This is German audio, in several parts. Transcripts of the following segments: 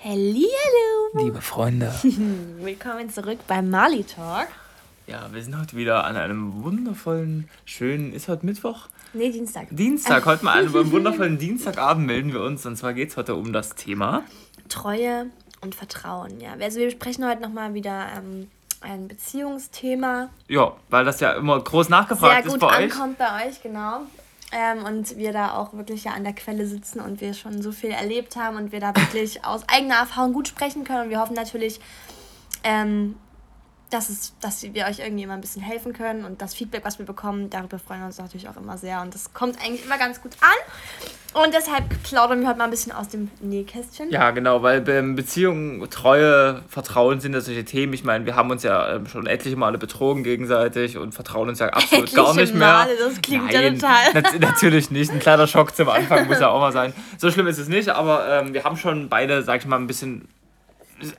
Hallihallo! Liebe Freunde. Willkommen zurück beim Mali Talk. Ja, wir sind heute wieder an einem wundervollen, schönen, ist heute Mittwoch? Nee, Dienstag. Dienstag, heute mal an einem wundervollen Dienstagabend melden wir uns. Und zwar geht es heute um das Thema Treue und Vertrauen, ja. Also wir besprechen heute nochmal wieder ähm, ein Beziehungsthema. Ja, weil das ja immer groß nachgefragt Sehr gut ist bei euch. ankommt bei euch, genau. Ähm, und wir da auch wirklich ja an der Quelle sitzen und wir schon so viel erlebt haben und wir da wirklich aus eigener Erfahrung gut sprechen können. Und wir hoffen natürlich, ähm, dass, es, dass wir euch irgendwie immer ein bisschen helfen können und das Feedback, was wir bekommen, darüber freuen wir uns natürlich auch immer sehr und das kommt eigentlich immer ganz gut an. Und deshalb plaudern wir heute mal ein bisschen aus dem Nähkästchen. Ja, genau, weil ähm, Beziehungen, Treue, Vertrauen sind ja solche Themen. Ich meine, wir haben uns ja ähm, schon etliche Male betrogen gegenseitig und vertrauen uns ja absolut gar Etliche nicht mehr. Male, das klingt ja total. nat natürlich nicht. Ein kleiner Schock zum Anfang muss ja auch mal sein. So schlimm ist es nicht, aber ähm, wir haben schon beide, sag ich mal, ein bisschen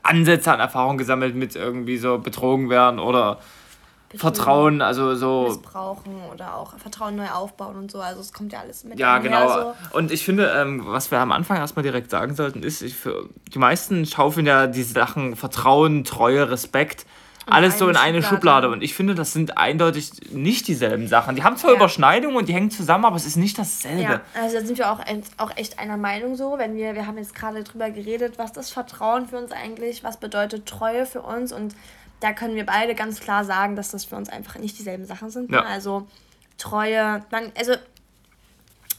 Ansätze an Erfahrung gesammelt mit irgendwie so betrogen werden oder Vertrauen, also so. Missbrauchen oder auch Vertrauen neu aufbauen und so. Also es kommt ja alles mit Ja, genau. So. Und ich finde, ähm, was wir am Anfang erstmal direkt sagen sollten, ist, ich, für, die meisten schaufeln ja diese Sachen Vertrauen, Treue, Respekt, alles so in eine Schublade. Schublade. Und ich finde, das sind eindeutig nicht dieselben Sachen. Die haben zwar Ja. Überschneidungen und die hängen zusammen, aber es ist nicht dasselbe. Ja, also da sind wir auch, auch echt einer Meinung so, wenn wir, wir haben jetzt gerade drüber geredet, was ist Vertrauen für uns eigentlich, was bedeutet Treue für uns und da können wir beide ganz klar sagen, dass das für uns einfach nicht dieselben Sachen sind. Ja. Ne? Also Treue, man, also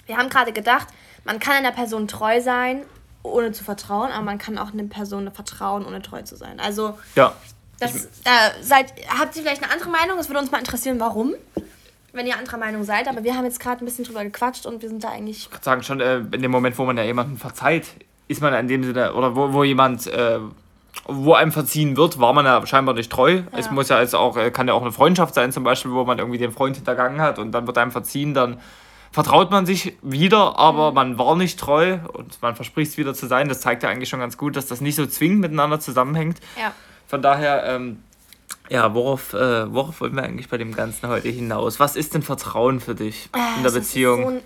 wir haben gerade gedacht, man kann einer Person treu sein, ohne zu vertrauen, aber man kann auch einer Person vertrauen, ohne treu zu sein. Also Ja. das, da seid, habt ihr vielleicht eine andere Meinung? Es würde uns mal interessieren, warum. Wenn ihr anderer Meinung seid, aber wir haben jetzt gerade ein bisschen drüber gequatscht und wir sind da eigentlich Ich würde sagen, schon äh, in dem Moment, wo man ja jemanden verzeiht, ist man in dem Sinne, oder wo, wo jemand, äh, wo einem verziehen wird, war man ja scheinbar nicht treu. Es muss ja jetzt auch, äh, kann ja auch eine Freundschaft sein, zum Beispiel, wo man irgendwie den Freund hintergangen hat und dann wird einem verziehen, dann vertraut man sich wieder, aber man war nicht treu und man verspricht es wieder zu sein. Das zeigt ja eigentlich schon ganz gut, dass das nicht so zwingend miteinander zusammenhängt. ja. Von daher, ähm, ja, worauf, äh, worauf wollen wir eigentlich bei dem Ganzen heute hinaus? Was ist denn Vertrauen für dich in der Das ist Beziehung? so ein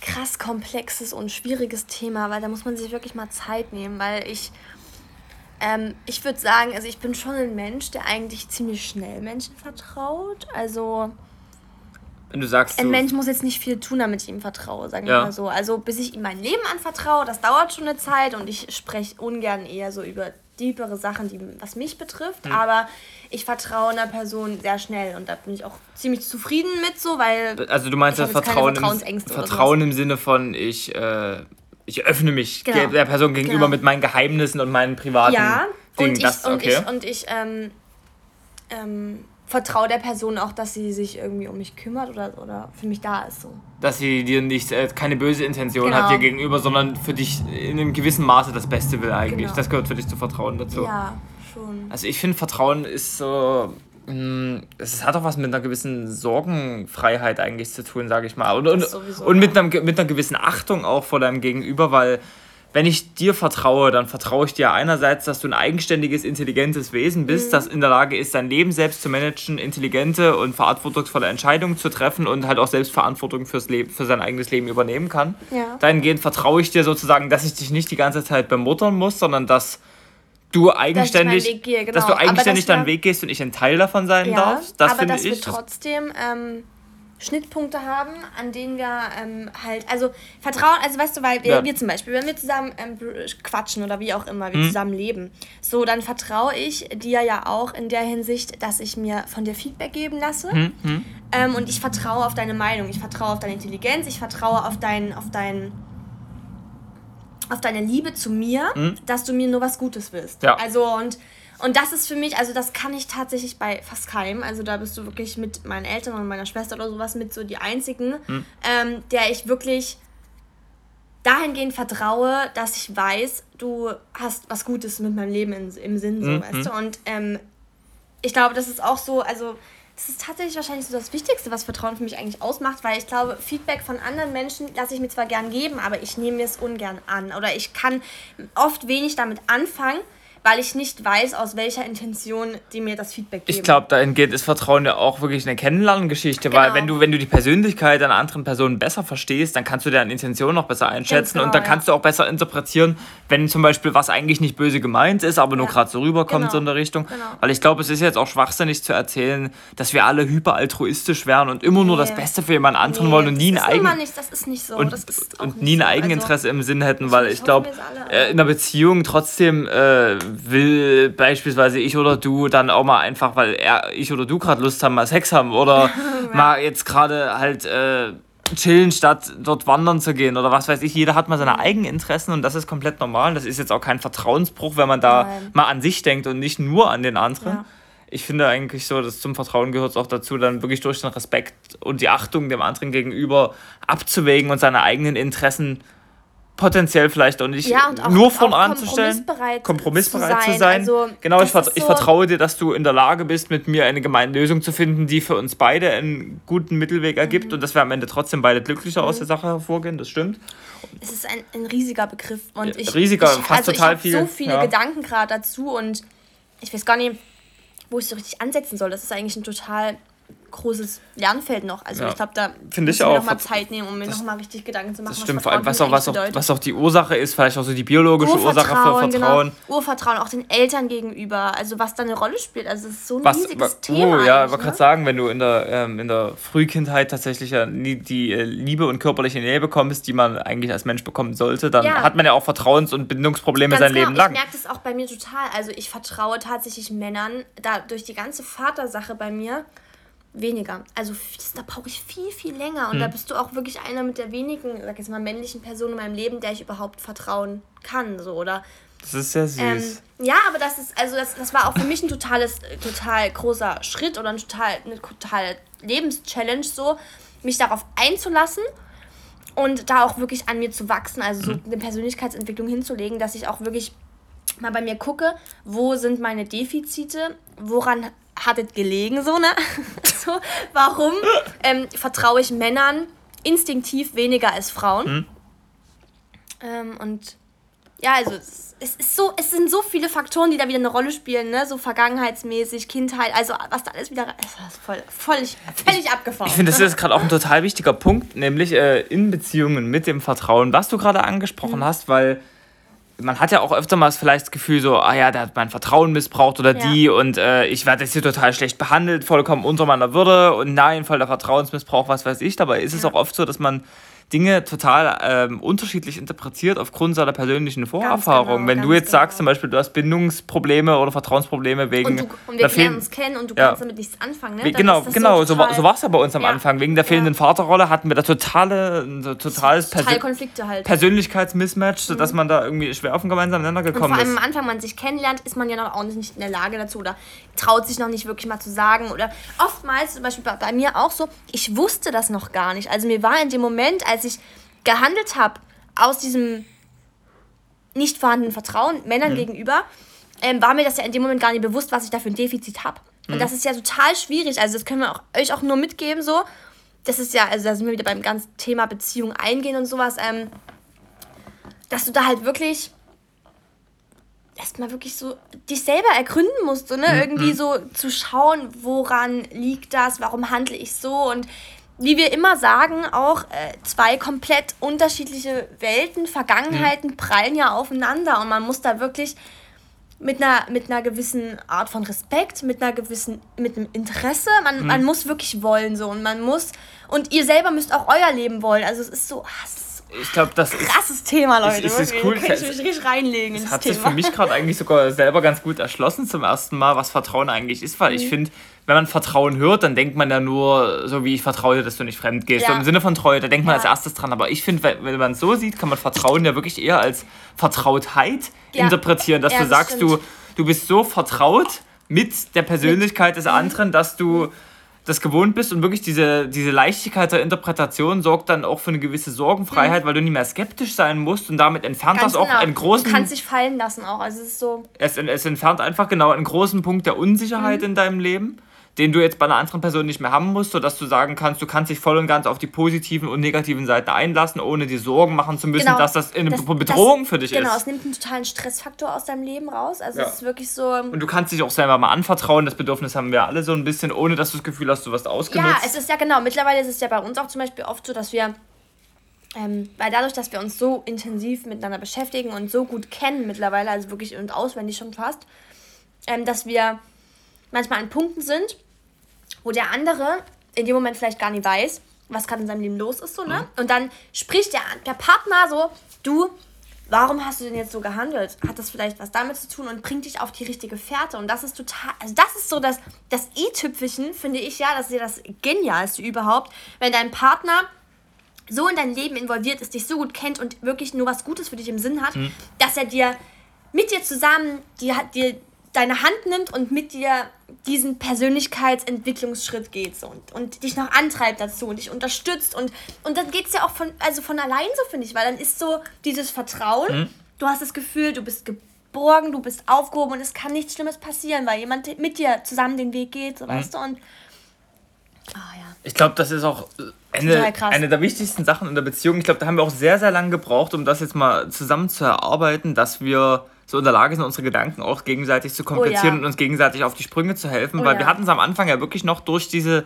krass komplexes und schwieriges Thema, weil da muss man sich wirklich mal Zeit nehmen, weil ich, ähm, ich würde sagen, also ich bin schon ein Mensch, der eigentlich ziemlich schnell Menschen vertraut. Also Wenn du sagst, ein du, Mensch muss jetzt nicht viel tun, damit ich ihm vertraue, sagen wir Ja. mal so. Also bis ich ihm mein Leben anvertraue, das dauert schon eine Zeit und ich spreche ungern eher so über tiefere Sachen, die was mich betrifft, Hm. aber ich vertraue einer Person sehr schnell und da bin ich auch ziemlich zufrieden mit so, weil Also du meinst keine Vertrauen, im, Vertrauen im Sinne von ich, äh, ich öffne mich Genau. ge- der Person gegenüber Genau. mit meinen Geheimnissen und meinen privaten Ja, Dingen. und ich, das, und okay. ich, und ich ähm, ähm, vertraue der Person auch, dass sie sich irgendwie um mich kümmert oder, oder für mich da ist. So. Dass sie dir nicht äh, keine böse Intention Genau. hat dir gegenüber, sondern für dich in einem gewissen Maße das Beste will eigentlich. Genau. Das gehört für dich zu Vertrauen dazu. Ja, schon. Also ich finde Vertrauen ist so. Mh, Es hat auch was mit einer gewissen Sorgenfreiheit eigentlich zu tun, sage ich mal. Und, und, und mit, einem, mit einer gewissen Achtung auch vor deinem Gegenüber, weil wenn ich dir vertraue, dann vertraue ich dir einerseits, dass du ein eigenständiges, intelligentes Wesen Mhm. bist, das in der Lage ist, sein Leben selbst zu managen, intelligente und verantwortungsvolle Entscheidungen zu treffen und halt auch selbst Verantwortung fürs Leben, für sein eigenes Leben übernehmen kann. Ja. Dahingehend vertraue ich dir sozusagen, dass ich dich nicht die ganze Zeit bemuttern muss, sondern dass du eigenständig, Weg gehe, genau. dass du Aber eigenständig dass deinen Weg gehst und ich ein Teil davon sein Ja, darf. Das aber finde dass ich. wir trotzdem ähm, Schnittpunkte haben, an denen wir ähm, halt, also Vertrauen, also weißt du, weil wir, Ja. wir zum Beispiel, wenn wir zusammen ähm, quatschen oder wie auch immer, Mhm. wir zusammen leben, so, dann vertraue ich dir ja auch in der Hinsicht, dass ich mir von dir Feedback geben lasse. Mhm. Ähm, und ich vertraue auf deine Meinung, ich vertraue auf deine Intelligenz, ich vertraue auf dein, auf dein, auf deine Liebe zu mir, dass du mir nur was Gutes willst. Mhm. Ja. Also und und das ist für mich, also das kann ich tatsächlich bei fast keinem. Also da bist du wirklich mit meinen Eltern und meiner Schwester oder sowas mit so die einzigen, Hm. ähm, der ich wirklich dahingehend vertraue, dass ich weiß, du hast was Gutes mit meinem Leben in, im Sinn, so, Mhm. weißt du. Und ähm, ich glaube, das ist auch so, also das ist tatsächlich wahrscheinlich so das Wichtigste, was Vertrauen für mich eigentlich ausmacht, weil ich glaube, Feedback von anderen Menschen lasse ich mir zwar gern geben, aber ich nehme mir es ungern an. Oder ich kann oft wenig damit anfangen, weil ich nicht weiß, aus welcher Intention die mir das Feedback geben. Ich glaube, dahingehend ist Vertrauen ja auch wirklich eine Kennenlerngeschichte, genau. weil wenn du, wenn du die Persönlichkeit einer anderen Person besser verstehst, dann kannst du deren Intention noch besser einschätzen genau, und dann ja. kannst du auch besser interpretieren, wenn zum Beispiel was eigentlich nicht böse gemeint ist, aber nur gerade so rüberkommt genau. so in der Richtung. Genau. Weil ich glaube, es ist jetzt auch schwachsinnig zu erzählen, dass wir alle hyperaltruistisch wären und immer nee. nur das Beste für jemand anderen nee, wollen und nie ein eigen das ist nicht so. Und, und nie ein so. Eigeninteresse also, im Sinn hätten, weil ich glaube, äh, in einer Beziehung trotzdem äh, will beispielsweise ich oder du dann auch mal einfach, weil er, ich oder du gerade Lust haben, mal Sex haben oder mal jetzt gerade halt äh, chillen, statt dort wandern zu gehen oder was weiß ich. Jeder hat mal seine eigenen Interessen und das ist komplett normal. Das ist jetzt auch kein Vertrauensbruch, wenn man da Nein. mal an sich denkt und nicht nur an den anderen. Ja. Ich finde eigentlich so, dass zum Vertrauen gehört es auch dazu, dann wirklich durch den Respekt und die Achtung dem anderen gegenüber abzuwägen und seine eigenen Interessen potenziell vielleicht auch nicht ja, auch, nur von anzustellen, kompromissbereit, kompromissbereit zu sein. Zu sein. Also, genau, ich, vert so ich, vertraue dir, dass du in der Lage bist, mit mir eine gemeine Lösung zu finden, die für uns beide einen guten Mittelweg ergibt mhm. und dass wir am Ende trotzdem beide glücklicher mhm. aus der Sache hervorgehen, das stimmt. Es ist ein, ein riesiger Begriff und ich, riesiger, ich, fast also total ich viel. so viele ja. Gedanken gerade dazu und ich weiß gar nicht, wo ich so richtig ansetzen soll. Das ist eigentlich ein total großes Lernfeld noch. Also ja. ich glaube, da Finde ich auch. noch mal Zeit nehmen, um mir noch mal richtig Gedanken zu machen. Das stimmt, vor allem, was auch, was, auch, was auch die Ursache ist, vielleicht auch so die biologische Ursache für Vertrauen. Genau. Urvertrauen, auch den Eltern gegenüber, also was da eine Rolle spielt. Also es ist so ein was, riesiges oh, Thema. Oh ja, ich wollte gerade sagen, wenn du in der, ähm, in der Frühkindheit tatsächlich ja nie die äh, Liebe und körperliche Nähe bekommst, die man eigentlich als Mensch bekommen sollte, dann ja. hat man ja auch Vertrauens- und Bindungsprobleme Ganz sein genau. Leben lang. Ich merke das auch bei mir total. Also ich vertraue tatsächlich Männern, da durch die ganze Vatersache bei mir, weniger. Also da brauche ich viel, viel länger. Und hm. da bist du auch wirklich einer mit der wenigen, sag jetzt mal, männlichen Personen in meinem Leben, der ich überhaupt vertrauen kann. So, oder das ist sehr süß. Ähm, ja, aber das ist, also das, das war auch für mich ein totales, total großer Schritt oder ein total, eine totale Lebenschallenge, so, mich darauf einzulassen und da auch wirklich an mir zu wachsen, also so mhm. eine Persönlichkeitsentwicklung hinzulegen, dass ich auch wirklich mal bei mir gucke, wo sind meine Defizite, woran hat es gelegen, so, ne? so, warum ähm, vertraue ich Männern instinktiv weniger als Frauen? Mhm. Ähm, und ja, also es, ist so, es sind so viele Faktoren, die da wieder eine Rolle spielen, ne? So vergangenheitsmäßig, Kindheit, also was da alles wieder. Es ist voll, völlig, völlig abgefahren. Ich finde, das ist gerade auch ein total wichtiger Punkt, nämlich äh, in Beziehungen mit dem Vertrauen, was du gerade angesprochen mhm. hast, weil man hat ja auch öfter mal vielleicht das Gefühl so, ah ja, der hat mein Vertrauen missbraucht oder ja. die und äh, ich werde jetzt hier total schlecht behandelt, vollkommen unter meiner Würde und nein, voll der Vertrauensmissbrauch, was weiß ich. Dabei ist ja. es auch oft so, dass man Dinge total ähm, unterschiedlich interpretiert aufgrund seiner persönlichen Vorerfahrung. Genau, Wenn du jetzt genau. sagst, zum Beispiel, du hast Bindungsprobleme oder Vertrauensprobleme wegen. Und, du, und wir lernen uns kennen und du ja. kannst damit nichts anfangen. Ne? Genau, genau so, so war es ja bei uns am ja. Anfang. Wegen der fehlenden ja. Vaterrolle hatten wir da totale, so totales Persön Konflikte halt. Persönlichkeitsmismatch, mhm. sodass man da irgendwie schwer auf den gemeinsamen Nenner gekommen ist. Und vor allem am Anfang, man sich kennenlernt, ist man ja noch auch nicht in der Lage dazu oder traut sich noch nicht wirklich mal zu sagen. Oder oftmals, zum Beispiel bei, bei mir auch so, ich wusste das noch gar nicht. Also mir war in dem Moment, als ich gehandelt habe aus diesem nicht vorhandenen Vertrauen Männern mhm. gegenüber, ähm, war mir das ja in dem Moment gar nicht bewusst, was ich da für ein Defizit habe. Mhm. Und das ist ja total schwierig. Also das können wir auch, euch auch nur mitgeben so. Das ist ja, also da sind wir wieder beim ganzen Thema Beziehung eingehen und sowas, ähm, dass du da halt wirklich erstmal wirklich so dich selber ergründen musst, so, ne? Mhm. Irgendwie mhm. so zu schauen, woran liegt das, warum handle ich so und wie wir immer sagen, auch äh, zwei komplett unterschiedliche Welten, Vergangenheiten mhm. prallen ja aufeinander und man muss da wirklich mit einer, mit einer gewissen Art von Respekt, mit einer gewissen, mit einem Interesse, man, mhm. man muss wirklich wollen so und man muss, und ihr selber müsst auch euer Leben wollen, also es ist so, es ich glaube, das ist. Krasses Thema, Leute. Ist, ist cool. Kann ich mich richtig reinlegen. Das hat Thema. sich für mich gerade eigentlich sogar selber ganz gut erschlossen zum ersten Mal, was Vertrauen eigentlich ist, weil mhm. ich finde, wenn man Vertrauen hört, dann denkt man ja nur, so wie ich vertraue dass du nicht fremd gehst. Ja. So im Sinne von Treue, da denkt man ja. als erstes dran. Aber ich finde, wenn man es so sieht, kann man Vertrauen ja wirklich eher als Vertrautheit ja. interpretieren, dass du sagst, du, du bist so vertraut mit der Persönlichkeit des anderen, dass du das gewohnt bist und wirklich diese, diese Leichtigkeit der Interpretation sorgt dann auch für eine gewisse Sorgenfreiheit, mhm. weil du nicht mehr skeptisch sein musst und damit entfernt Ganz das auch genau. einen großen. Du kannst dich fallen lassen auch. Also es ist so. Es, es entfernt einfach genau einen großen Punkt der Unsicherheit mhm. in deinem Leben den du jetzt bei einer anderen Person nicht mehr haben musst, sodass du sagen kannst, du kannst dich voll und ganz auf die positiven und negativen Seiten einlassen, ohne dir Sorgen machen zu müssen, genau, dass das eine das, Bedrohung das, für dich genau, ist. Genau, es nimmt einen totalen Stressfaktor aus deinem Leben raus. Also ja. es ist wirklich so. Und du kannst dich auch selber mal anvertrauen, das Bedürfnis haben wir alle so ein bisschen, ohne dass du das Gefühl hast, du wirst ausgenutzt. Ja, es ist ja genau. Mittlerweile ist es ja bei uns auch zum Beispiel oft so, dass wir ähm, weil dadurch, dass wir uns so intensiv miteinander beschäftigen und so gut kennen mittlerweile, also wirklich und auswendig schon fast, ähm, dass wir manchmal an Punkten sind, wo der andere in dem Moment vielleicht gar nicht weiß, was gerade in seinem Leben los ist, so, ne? Mhm. Und dann spricht der, der Partner so, du, warum hast du denn jetzt so gehandelt? Hat das vielleicht was damit zu tun und bringt dich auf die richtige Fährte? Und das ist total, also das ist so das, das i-Tüpfelchen, finde ich ja, das ist ja das Genialste überhaupt, wenn dein Partner so in dein Leben involviert ist, dich so gut kennt und wirklich nur was Gutes für dich im Sinn hat, mhm. dass er dir mit dir zusammen die, dir deine Hand nimmt und mit dir diesen Persönlichkeitsentwicklungsschritt geht so, und, und dich noch antreibt dazu und dich unterstützt und, und dann geht es ja auch von, also von allein so, finde ich, weil dann ist so dieses Vertrauen, mhm. du hast das Gefühl, du bist geborgen, du bist aufgehoben und es kann nichts Schlimmes passieren, weil jemand mit dir zusammen den Weg geht, so, mhm. weißt du, und oh, ja. Ich glaube, das ist auch eine, eine der wichtigsten Sachen in der Beziehung. Ich glaube, da haben wir auch sehr, sehr lange gebraucht, um das jetzt mal zusammen zu erarbeiten, dass wir so in der Lage sind, unsere Gedanken auch gegenseitig zu komplizieren oh, ja. und uns gegenseitig auf die Sprünge zu helfen. Oh, weil ja. wir hatten es am Anfang ja wirklich noch durch diese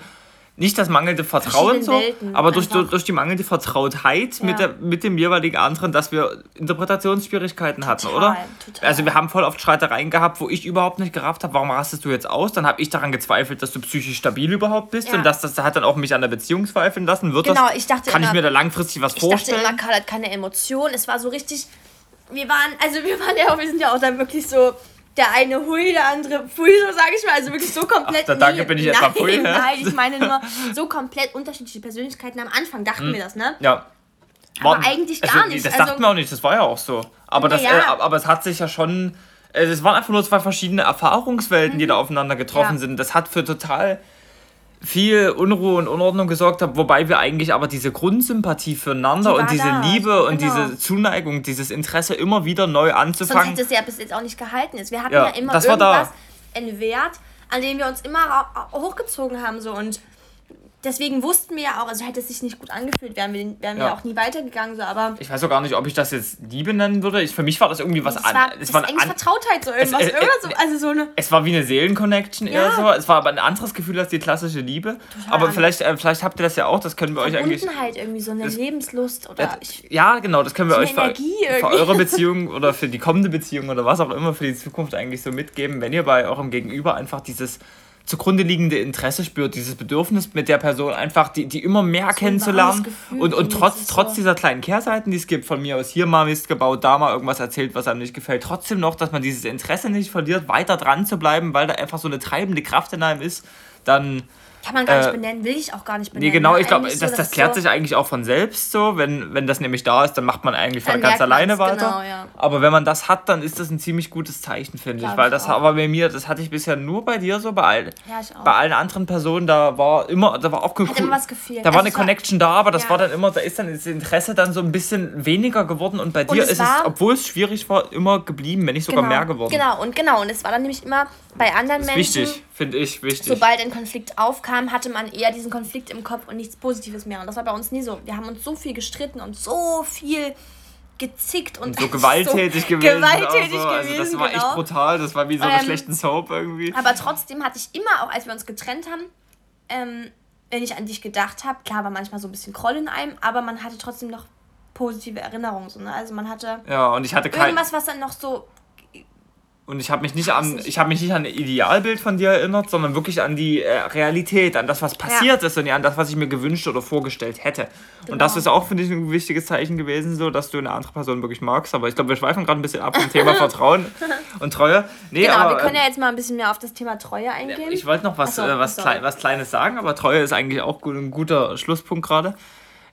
nicht das mangelnde Vertrauen so, aber durch, durch die mangelnde Vertrautheit ja. mit, der, mit dem jeweiligen anderen, dass wir Interpretationsschwierigkeiten hatten, total, oder? Total. Also wir haben voll oft Streitereien gehabt, wo ich überhaupt nicht gerafft habe, warum rastest du jetzt aus? Dann habe ich daran gezweifelt, dass du psychisch stabil überhaupt bist ja. und das, das hat dann auch mich an der Beziehung zweifeln lassen. Wird genau, das, ich dachte kann immer, ich mir da langfristig was ich vorstellen? Ich dachte immer, Karl hat keine Emotionen. Es war so richtig, wir waren, also wir waren ja auch, wir sind ja auch dann wirklich so der eine hui, der andere pfui, so sage ich mal. Also wirklich so komplett. Ach, danke, nee, bin ich nein, etwa pfui, Nein, ich meine nur so komplett unterschiedliche Persönlichkeiten. Am Anfang dachten hm. wir das, ne? Ja. Aber War, eigentlich gar also, nicht. Das also, dachten wir auch nicht, das war ja auch so. Aber, das, ja. äh, aber es hat sich ja schon. Äh, es waren einfach nur zwei verschiedene Erfahrungswelten, mhm. die da aufeinander getroffen ja. sind. Das hat für total viel Unruhe und Unordnung gesorgt hat, wobei wir eigentlich aber diese Grundsympathie füreinander die und diese da. Liebe und genau. diese Zuneigung, dieses Interesse immer wieder neu anzufangen. Sonst hätte es ja bis jetzt auch nicht gehalten. Wir hatten ja, ja immer irgendwas, einen Wert, an dem wir uns immer hochgezogen haben so und deswegen wussten wir ja auch, also hätte es sich nicht gut angefühlt, wären wir, wären ja. wir auch nie weitergegangen, so, aber... Ich weiß auch gar nicht, ob ich das jetzt Liebe nennen würde. Ich, für mich war das irgendwie was anderes. Es war, es Vertrautheit, so irgendwas. Es, äh, so, also so eine es war wie eine Seelenconnection ja. eher so. Es war aber ein anderes Gefühl als die klassische Liebe. Total aber vielleicht, äh, vielleicht habt ihr das ja auch, das können wir euch eigentlich... halt irgendwie, so eine das, Lebenslust oder... Ich, ja, genau, das können wir euch für, für eure Beziehung oder für die kommende Beziehung oder was auch immer für die Zukunft eigentlich so mitgeben, wenn ihr bei eurem Gegenüber einfach dieses zugrunde liegende Interesse spürt, dieses Bedürfnis mit der Person einfach, die, die immer mehr so kennenzulernen und, und trotz, trotz dieser kleinen Kehrseiten, die es gibt, von mir aus hier mal Mist gebaut, da mal irgendwas erzählt, was einem nicht gefällt, trotzdem noch, dass man dieses Interesse nicht verliert, weiter dran zu bleiben, weil da einfach so eine treibende Kraft in einem ist, dann kann man gar nicht äh, benennen, will ich auch gar nicht benennen. Nee, genau, ich glaube, das, so, das klärt so sich eigentlich auch von selbst so. Wenn, wenn das nämlich da ist, dann macht man eigentlich von ganz alleine weiter. Genau, ja. Aber wenn man das hat, dann ist das ein ziemlich gutes Zeichen, finde ich. Weil das auch. aber bei mir, das hatte ich bisher nur bei dir so, bei, all, ja, bei allen anderen Personen, da war immer, da war auch cool. Immer was gefehlt. Da war also eine Connection da, aber das ja. war dann immer, da ist dann das Interesse dann so ein bisschen weniger geworden und bei und dir es ist es, obwohl es schwierig war, immer geblieben, wenn nicht sogar genau, mehr geworden. Genau, und genau, und es war dann nämlich immer bei anderen Menschen. Wichtig, finde ich, wichtig. Sobald ein Konflikt aufkam, hatte man eher diesen Konflikt im Kopf und nichts Positives mehr. Und das war bei uns nie so. Wir haben uns so viel gestritten und so viel gezickt und, und so gewalttätig so gewesen. Gewalttätig so. Also das war genau. echt brutal. Das war wie so eine ähm, schlechten Soap irgendwie. Aber trotzdem hatte ich immer, auch als wir uns getrennt haben, ähm, wenn ich an dich gedacht habe, klar war manchmal so ein bisschen Kroll in einem, aber man hatte trotzdem noch positive Erinnerungen. So, ne? Also man hatte ja, und ich hatte kein, irgendwas, was dann noch so und ich habe mich nicht an, ich habe mich nicht an ein Idealbild von dir erinnert, sondern wirklich an die äh, Realität, an das, was passiert ja. ist und ja an das, was ich mir gewünscht oder vorgestellt hätte. Genau. Und das ist auch, finde ich, ein wichtiges Zeichen gewesen, so, dass du eine andere Person wirklich magst. Aber ich glaube, wir schweifen gerade ein bisschen ab vom Thema Vertrauen und Treue. Nee, genau, aber, wir können ja jetzt mal ein bisschen mehr auf das Thema Treue eingehen. Ich wollte noch was, so, äh, was, Klei was Kleines sagen, aber Treue ist eigentlich auch gut, ein guter Schlusspunkt gerade.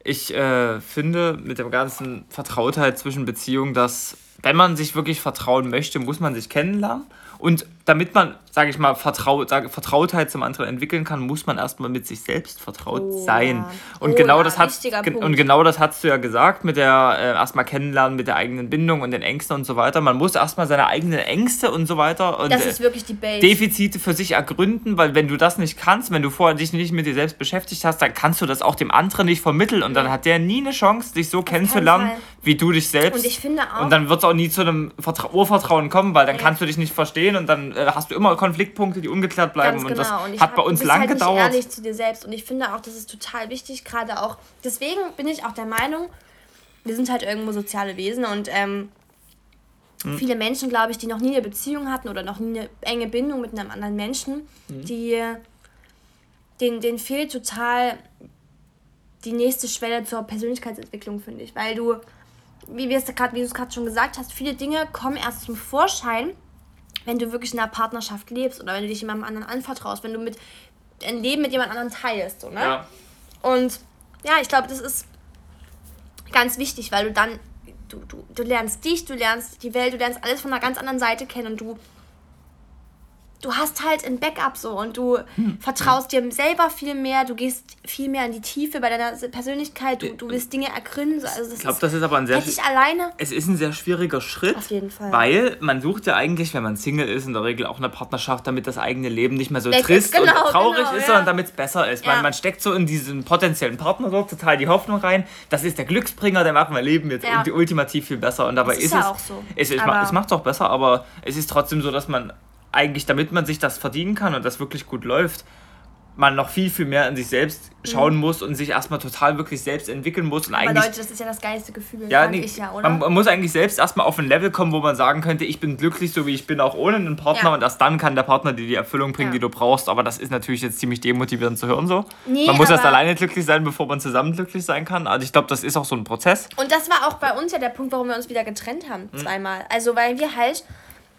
Ich äh, finde mit der ganzen Vertrautheit zwischen Beziehungen, dass wenn man sich wirklich vertrauen möchte, muss man sich kennenlernen. Und damit man, sage ich mal, Vertraut, sag, Vertrautheit zum anderen entwickeln kann, muss man erstmal mit sich selbst vertraut oh, sein. Und, oh, genau ja, das hat, und genau das hast du ja gesagt, mit der äh, erstmal kennenlernen, mit der eigenen Bindung und den Ängsten und so weiter. Man muss erstmal seine eigenen Ängste und so weiter und das Base. Defizite für sich ergründen, weil wenn du das nicht kannst, wenn du vorher dich nicht mit dir selbst beschäftigt hast, dann kannst du das auch dem anderen nicht vermitteln und dann hat der nie eine Chance, dich so kennenzulernen, wie du dich selbst. Und ich finde auch. Und dann wird es auch nie zu einem Vertra Urvertrauen kommen, weil dann ja. kannst du dich nicht verstehen und dann äh, hast du immer Konfliktpunkte, die ungeklärt bleiben. Ganz und das und hat hab, bei uns lang halt gedauert. Nicht ehrlich zu dir selbst und ich finde auch, das ist total wichtig, gerade auch. Deswegen bin ich auch der Meinung, wir sind halt irgendwo soziale Wesen und ähm, hm. viele Menschen, glaube ich, die noch nie eine Beziehung hatten oder noch nie eine enge Bindung mit einem anderen Menschen, hm. die denen, denen fehlt total die nächste Schwelle zur Persönlichkeitsentwicklung, finde ich. Weil du, wie, wie du es gerade schon gesagt hast, viele Dinge kommen erst zum Vorschein, wenn du wirklich in einer Partnerschaft lebst oder wenn du dich jemandem anderen anvertraust, wenn du mit ein Leben mit jemand anderem teilst. So, ne? Ja. Und ja, ich glaube, das ist ganz wichtig, weil du dann, du, du, du lernst dich, du lernst die Welt, du lernst alles von einer ganz anderen Seite kennen und du du hast halt ein Backup so und du hm. vertraust dir selber viel mehr, du gehst viel mehr in die Tiefe bei deiner Persönlichkeit, du, du willst Dinge ergründen. Also ich glaube, das ist aber ein sehr ich alleine. Es ist ein sehr schwieriger Schritt. Auf jeden Fall. Weil man sucht ja eigentlich, wenn man Single ist, in der Regel auch eine Partnerschaft, damit das eigene Leben nicht mehr so Weg trist genau, und traurig genau, ist, ja. sondern damit es besser ist. Ja. Man, man steckt so in diesen potenziellen Partner dort total die Hoffnung rein, das ist der Glücksbringer, der macht mein Leben jetzt ja. ultimativ viel besser. Und dabei das ist, ist ja es. Auch so. Es, es, es macht es auch besser, aber es ist trotzdem so, dass man eigentlich, damit man sich das verdienen kann und das wirklich gut läuft, man noch viel, viel mehr in sich selbst schauen mhm. muss und sich erstmal total wirklich selbst entwickeln muss. Und Aber eigentlich, Leute, das ist ja das geilste Gefühl, ja, nee, ich ja, oder? Man, muss eigentlich selbst erstmal auf ein Level kommen, wo man sagen könnte, ich bin glücklich, so wie ich bin, auch ohne einen Partner. Ja. Und erst dann kann der Partner dir die Erfüllung bringen, ja. die du brauchst. Aber das ist natürlich jetzt ziemlich demotivierend zu hören so. Nee, man muss erst alleine glücklich sein, bevor man zusammen glücklich sein kann. Also ich glaube, das ist auch so ein Prozess. Und das war auch bei uns ja der Punkt, warum wir uns wieder getrennt haben, mhm. zweimal. Also weil wir halt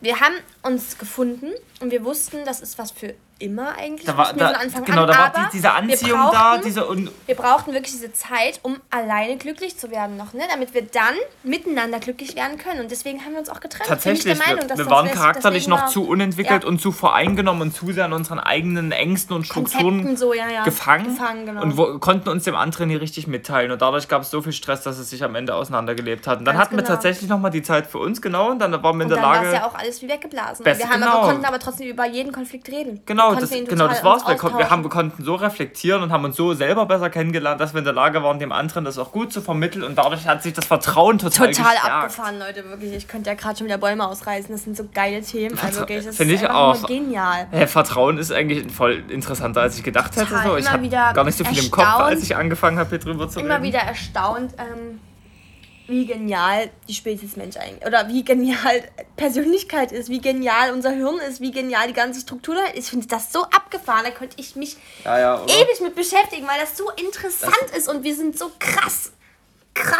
wir haben uns gefunden und wir wussten, das ist was für immer eigentlich. Da war, da, Anfang genau, an. da war die, diese Anziehung brauchten, da. Diese wir brauchten wirklich diese Zeit, um alleine glücklich zu werden noch, ne? damit wir dann miteinander glücklich werden können. Und deswegen haben wir uns auch getrennt. Tatsächlich, Meinung, wir, wir waren charakterlich noch zu unentwickelt ja. und zu voreingenommen und zu sehr in unseren eigenen Ängsten und Strukturen so, ja, ja. gefangen. gefangen genau. Und wo, konnten uns dem anderen nie richtig mitteilen. Und dadurch gab es so viel Stress, dass es sich am Ende auseinandergelebt hat. Und dann Ganz hatten genau. wir tatsächlich nochmal die Zeit für uns, genau. Und dann waren wir in der Lage... dann war ja auch alles wie weggeblasen. Best, wir haben genau. aber, konnten aber trotzdem über jeden Konflikt reden. Genau, genau, das, genau, das war's. Wir, wir, haben, wir konnten so reflektieren und haben uns so selber besser kennengelernt, dass wir in der Lage waren, dem anderen das auch gut zu vermitteln und dadurch hat sich das Vertrauen total Total gestärkt. abgefahren, Leute, wirklich. Ich könnte ja gerade schon wieder Bäume ausreißen. Das sind so geile Themen. Also wirklich, das Finde ich auch. genial. Ja, Vertrauen ist eigentlich voll interessanter, als ich gedacht hätte. So. Ich habe gar nicht so viel im Kopf, als ich angefangen habe, hier drüber zu reden. Immer wieder erstaunt, ähm, wie genial die Spezies Mensch eigentlich, oder wie genial Persönlichkeit ist, wie genial unser Hirn ist, wie genial die ganze Struktur da ist. Ich finde das so abgefahren, da könnte ich mich ja, ja, ewig mit beschäftigen, weil das so interessant das ist und wir sind so krass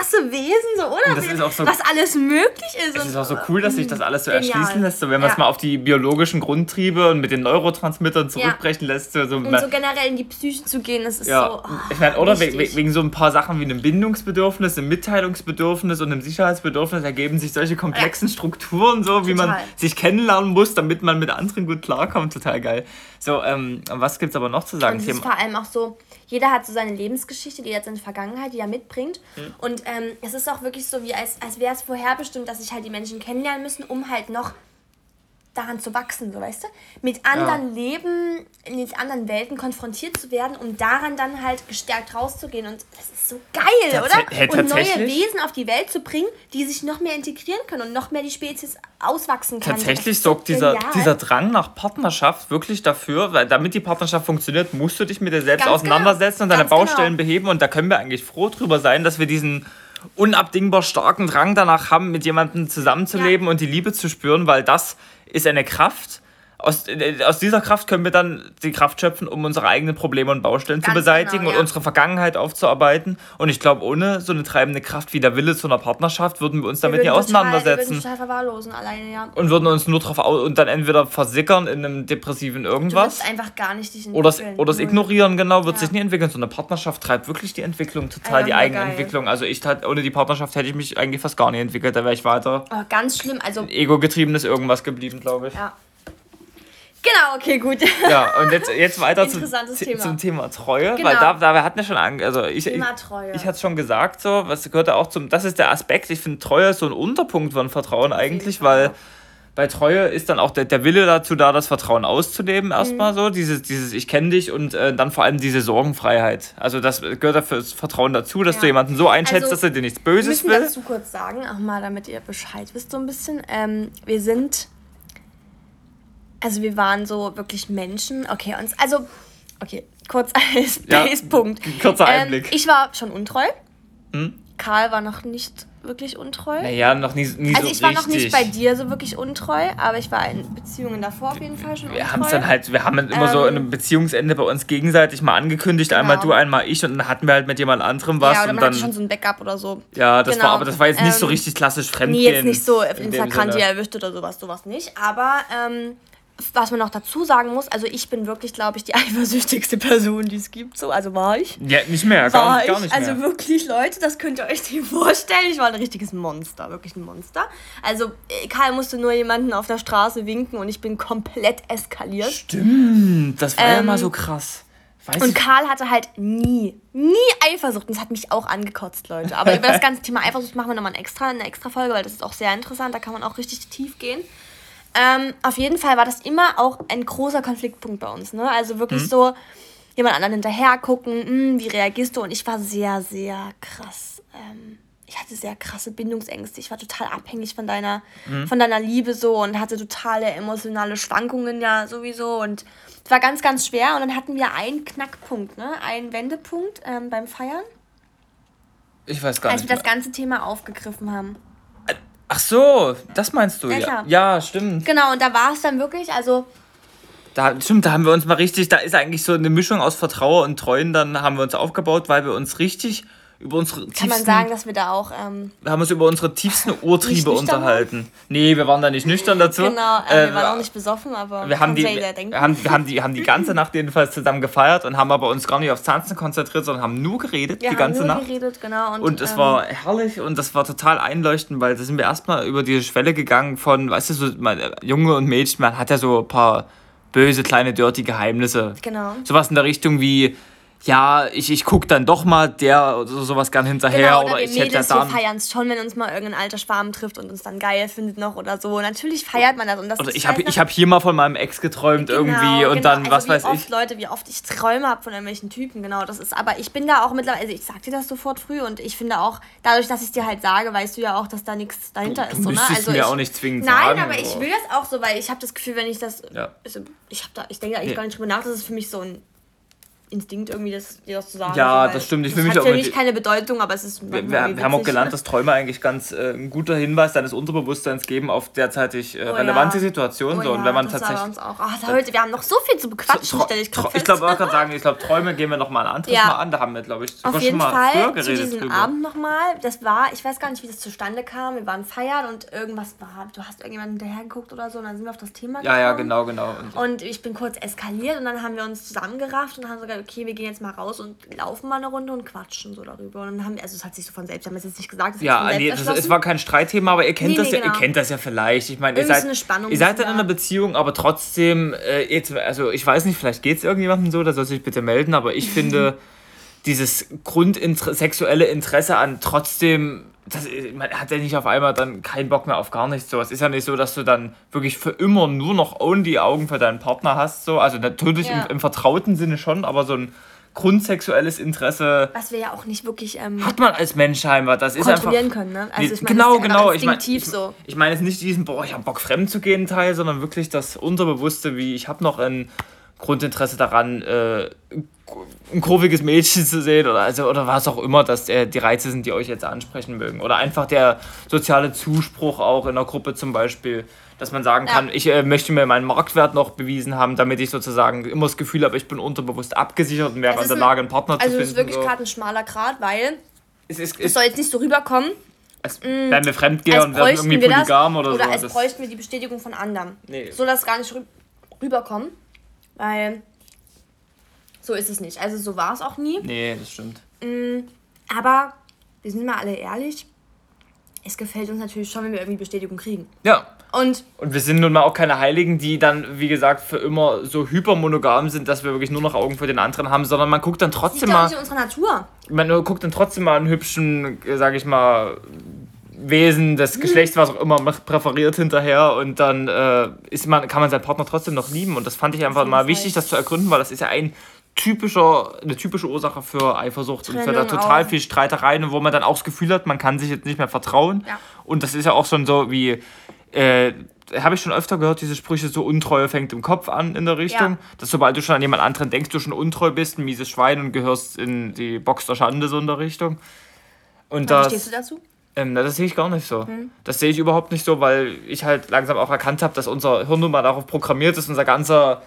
krasse Wesen, so, oder? So, was alles möglich ist. Es ist auch so cool, dass sich das alles so genial. erschließen lässt. So, wenn man es mal auf die biologischen Grundtriebe und mit den Neurotransmittern zurückbrechen ja. lässt. So, so, um so generell in die Psyche zu gehen, das ist ja. so. Oh, ich meine, oder wegen, wegen so ein paar Sachen wie einem Bindungsbedürfnis, einem Mitteilungsbedürfnis und einem Sicherheitsbedürfnis ergeben sich solche komplexen Strukturen, so wie man sich kennenlernen muss, damit man mit anderen gut klarkommt. Total geil. So, ähm, was gibt es aber noch zu sagen? Und es ist vor allem auch so, jeder hat so seine Lebensgeschichte, die er seine Vergangenheit, die er mitbringt. Mhm. Und ähm, es ist auch wirklich so, wie als, als wäre es vorherbestimmt, dass sich halt die Menschen kennenlernen müssen, um halt noch daran zu wachsen, so weißt du? Mit anderen ja. Leben, in anderen Welten konfrontiert zu werden, um daran dann halt gestärkt rauszugehen. Und das ist so geil, Tats oder? Hey, und neue Wesen auf die Welt zu bringen, die sich noch mehr integrieren können und noch mehr die Spezies auswachsen kann. Tatsächlich sorgt dieser, dieser Drang nach Partnerschaft wirklich dafür, weil damit die Partnerschaft funktioniert, musst du dich mit dir selbst Ganz genau. auseinandersetzen genau. und deine Ganz Baustellen genau. beheben. Und da können wir eigentlich froh drüber sein, dass wir diesen unabdingbar starken Drang danach haben, mit jemandem zusammenzuleben ja. und die Liebe zu spüren, weil das ist eine Kraft, aus, äh, aus dieser Kraft können wir dann die Kraft schöpfen, um unsere eigenen Probleme und Baustellen Ganz zu beseitigen genau, und ja. unsere Vergangenheit aufzuarbeiten. Und ich glaube, ohne so eine treibende Kraft wie der Wille zu einer Partnerschaft würden wir uns damit Wir nie würden total- Wir auseinandersetzen. würden verwahrlosen alleine, ja. und würden uns nur drauf au und dann entweder versickern in einem depressiven Du irgendwas wirst einfach gar nicht dich oder entwickeln. oder Null. ignorieren, genau, wird Ja. sich nie entwickeln. So eine Partnerschaft treibt wirklich die Entwicklung total, Einfach die nur Eigenentwicklung. Also ich tat, ohne die Partnerschaft hätte ich mich eigentlich fast gar nicht entwickelt. Da wäre ich weiter Oh, ganz schlimm, also, ego-getriebenes irgendwas geblieben, glaube ich. ja. Genau, okay, gut. Ja, und jetzt, jetzt weiter zum, Thema. zum Thema Treue, Genau. weil da, da wir hatten ja schon, an, also ich, ich, Thema Treue. ich hatte es schon gesagt, so, was gehört da auch zum, das ist der Aspekt, ich finde Treue ist so ein Unterpunkt von Vertrauen eigentlich, weil bei Treue ist dann auch der, der Wille dazu da, das Vertrauen auszuleben Mhm. erstmal so, dieses, dieses ich kenne dich und äh, dann vor allem diese Sorgenfreiheit. Also das gehört dafür das Vertrauen dazu, dass Ja. du jemanden so einschätzt, Also, dass er dir nichts Wir Böses müssen will. dazu kurz sagen, auch mal, damit ihr Bescheid wisst, so ein bisschen. Ähm, wir sind. Also, wir waren so wirklich Menschen. Okay, uns. Also, okay, kurz als Ja, Base-Punkt. kurzer Ähm, Einblick. ich war schon untreu. Hm? Karl war noch nicht wirklich untreu. Naja, noch nie, nie also, so ich war richtig. noch nicht bei dir so wirklich untreu, aber ich war in Beziehungen davor auf jeden Fall schon Wir untreu. haben es dann halt, wir haben dann immer so in Ähm, einem Beziehungsende bei uns gegenseitig mal angekündigt, einmal Genau. du, einmal ich und dann hatten wir halt mit jemand anderem was ja, oder und man dann hatte schon so ein Backup oder so. ja, das Genau. war aber das war jetzt nicht so Ähm, richtig klassisch Nee, Fremdgehen. jetzt nicht so Flagrante Sinne. erwischt oder sowas, sowas nicht. Aber ähm, was man noch dazu sagen muss, also ich bin wirklich, glaube ich, die eifersüchtigste Person, die es gibt. So, also war ich. Ja, nicht mehr, War gar, gar ich. nicht also mehr. wirklich, Leute, das könnt ihr euch nicht vorstellen. Ich war ein richtiges Monster, wirklich ein Monster. Also äh, Karl musste nur jemanden auf der Straße winken und ich bin komplett eskaliert. Stimmt, das war ja Ähm, mal so krass. Weiß Und Karl hatte halt nie, nie Eifersucht. Und das hat mich auch angekotzt, Leute. Aber über das ganze Thema Eifersucht machen wir nochmal eine extra, eine extra Folge, weil das ist auch sehr interessant. Da kann man auch richtig tief gehen. Ähm, auf jeden Fall war das immer auch ein großer Konfliktpunkt bei uns. Ne? Also wirklich so jemand anderen hinterher gucken, hm, wie reagierst du? Und ich war sehr, sehr krass. Ähm, ich hatte sehr krasse Bindungsängste. Ich war total abhängig von deiner, von deiner Liebe so und hatte totale emotionale Schwankungen ja sowieso. Und es war ganz, ganz schwer. Und dann hatten wir einen Knackpunkt, ne? einen Wendepunkt ähm, beim Feiern, ich weiß gar als nicht. wir das ganze Thema aufgegriffen haben. Ach so, das meinst du Ja, ja. Ja, stimmt. Genau, und da war es dann wirklich, also Da, stimmt, da haben wir uns mal richtig, da ist eigentlich so eine Mischung aus Vertrauen und Treuen, dann haben wir uns aufgebaut, weil wir uns richtig über unsere kann tiefsten man sagen, dass wir da auch, ähm, Wir haben uns über unsere tiefsten Urtriebe unterhalten. Nee, wir waren da nicht nüchtern dazu. genau, äh, Äh, wir waren auch nicht besoffen, aber wir haben die, wir haben, wir haben die, haben die ganze Nacht jedenfalls zusammen gefeiert und haben aber uns gar nicht aufs Tanzen konzentriert, sondern haben nur geredet wir die ganze nur Nacht. geredet, genau. Und, Und es ähm, war herrlich und das war total einleuchtend, weil da sind wir erstmal über die Schwelle gegangen von, weißt du, so man, äh, Junge und Mädchen, man hat ja so ein paar böse, kleine, dirty Geheimnisse. Genau. Sowas in der Richtung wie, ja, ich, ich guck dann doch mal der oder sowas gern hinterher Genau, oder, oder ich hätte ja Mädels, wir feiern es schon, wenn uns mal irgendein alter Schwarm trifft und uns dann geil findet noch oder so. Natürlich feiert man das. Und das Oder ich habe ich hab hier mal von meinem Ex geträumt irgendwie und dann, also was wie weiß oft, ich. Leute, wie oft ich Träume habe von irgendwelchen Typen, genau. Das ist, aber ich bin da auch mittlerweile, also ich sag dir das sofort früh und ich finde auch, dadurch, dass ich dir halt sage, weißt du ja auch, dass da nichts dahinter Du ist. So, ne? also mir ich, auch nicht zwingend Nein, sagen. aber ich will das auch so, weil ich habe das Gefühl, wenn ich das, Ja. also ich da, ich denke eigentlich Nee. gar nicht drüber nach, das ist für mich so ein Instinkt irgendwie, das, das zu sagen. Ja, so, das stimmt. Ich will mich hat auch für mich keine Bedeutung, aber es ist Wir, wir, wir haben auch gelernt, dass Träume eigentlich ganz äh, ein guter Hinweis deines Unterbewusstseins geben auf derzeitig äh, Oh relevante ja. Situationen. Oh so. Und ja, wenn man das tatsächlich. uns auch. Ach, da heute, wir haben noch so viel zu bequatschen, stelle ich gerade ich glaube, ich gerade sagen, ich glaube, Träume gehen wir noch mal ein anderes Ja. Mal an. Da haben wir, glaube ich, sogar Auf jeden schon mal früher Fall zu geredet diesem drüber. Abend nochmal. Das war, ich weiß gar nicht, wie das zustande kam. Wir waren feiern und irgendwas war. Du hast irgendjemanden hinterher geguckt oder so und dann sind wir auf das Thema Ja, ja, gekommen. genau, genau. Und Und ich bin kurz eskaliert und dann haben wir uns zusammengerafft und haben okay, wir gehen jetzt mal raus und laufen mal eine Runde und quatschen so darüber. Und dann haben wir, also es hat sich so von selbst, wir haben es jetzt nicht gesagt, es ja, nee, das, es war kein Streitthema, aber ihr kennt Nee, das nee, ja, ihr genau. kennt das ja vielleicht. Ich meine, ihr seid, so eine Spannung ihr seid ist in einer da. Beziehung, aber trotzdem, äh, jetzt, also ich weiß nicht, vielleicht geht es irgendjemandem so, der soll sich bitte melden, aber ich finde, dieses Grundinter sexuelle Interesse an trotzdem, das, man hat ja nicht auf einmal dann keinen Bock mehr auf gar nichts. So. Es ist ja nicht so, dass du dann wirklich für immer nur noch only Augen für deinen Partner hast. So. Also natürlich Ja. im, im vertrauten Sinne schon, aber so ein grundsexuelles Interesse Was wir ja auch nicht wirklich ähm, hat man als Mensch scheinbar. Das ist einfach. kontrollieren können, ne? Also Nee, ich meine, genau, ja genau. Ich meine, ich, so. ich meine jetzt nicht diesen, boah, ich habe Bock fremd zu gehen Teil, sondern wirklich das Unterbewusste, wie ich habe noch ein Grundinteresse daran, äh, ein kurviges Mädchen zu sehen oder, also, oder was auch immer, dass äh, die Reize sind, die euch jetzt ansprechen mögen. Oder einfach der soziale Zuspruch auch in der Gruppe zum Beispiel, dass man sagen kann, ich äh, möchte mir meinen Marktwert noch bewiesen haben, damit ich sozusagen immer das Gefühl habe, ich bin unterbewusst abgesichert und wäre in der Lage, einen Partner also zu finden. Also es ist wirklich so. gerade ein schmaler Grad, weil es, ist, es soll jetzt nicht so rüberkommen, als mm, wären wir Fremdgeher und wären irgendwie polygam oder, oder so. Oder als bräuchten wir die Bestätigung von anderen. Nee. So dass gar nicht rüberkommen, weil so ist es nicht. Also so war es auch nie. Nee, das stimmt. Mm, aber wir sind mal alle ehrlich, es gefällt uns natürlich schon, wenn wir irgendwie Bestätigung kriegen. Ja. Und, und wir sind nun mal auch keine Heiligen, die dann, wie gesagt, für immer so hypermonogam sind, dass wir wirklich nur noch Augen für den anderen haben, sondern man guckt dann trotzdem mal. Das ist in unserer Natur. Man guckt dann trotzdem mal einen hübschen, sag ich mal, Wesen des. Geschlechts, was auch immer präferiert hinterher und dann äh, ist man, kann man seinen Partner trotzdem noch lieben und das fand ich einfach mal wichtig, das zu ergründen, weil das ist ja ein typischer, eine typische Ursache für Eifersucht Trennung und für da total auch. viel Streitereien, wo man dann auch das Gefühl hat, man kann sich jetzt nicht mehr vertrauen. Ja. Und das ist ja auch schon so wie, äh, habe ich schon öfter gehört, diese Sprüche, so Untreue fängt im Kopf an in der Richtung, ja. dass sobald du schon an jemand anderen denkst, du schon untreu bist, ein mieses Schwein und gehörst in die Box der Schande so in der Richtung. Und das, stehst du dazu? Ähm, das sehe ich gar nicht so. Hm. Das sehe ich überhaupt nicht so, weil ich halt langsam auch erkannt habe, dass unser Hirn nun mal darauf programmiert ist, unser ganzer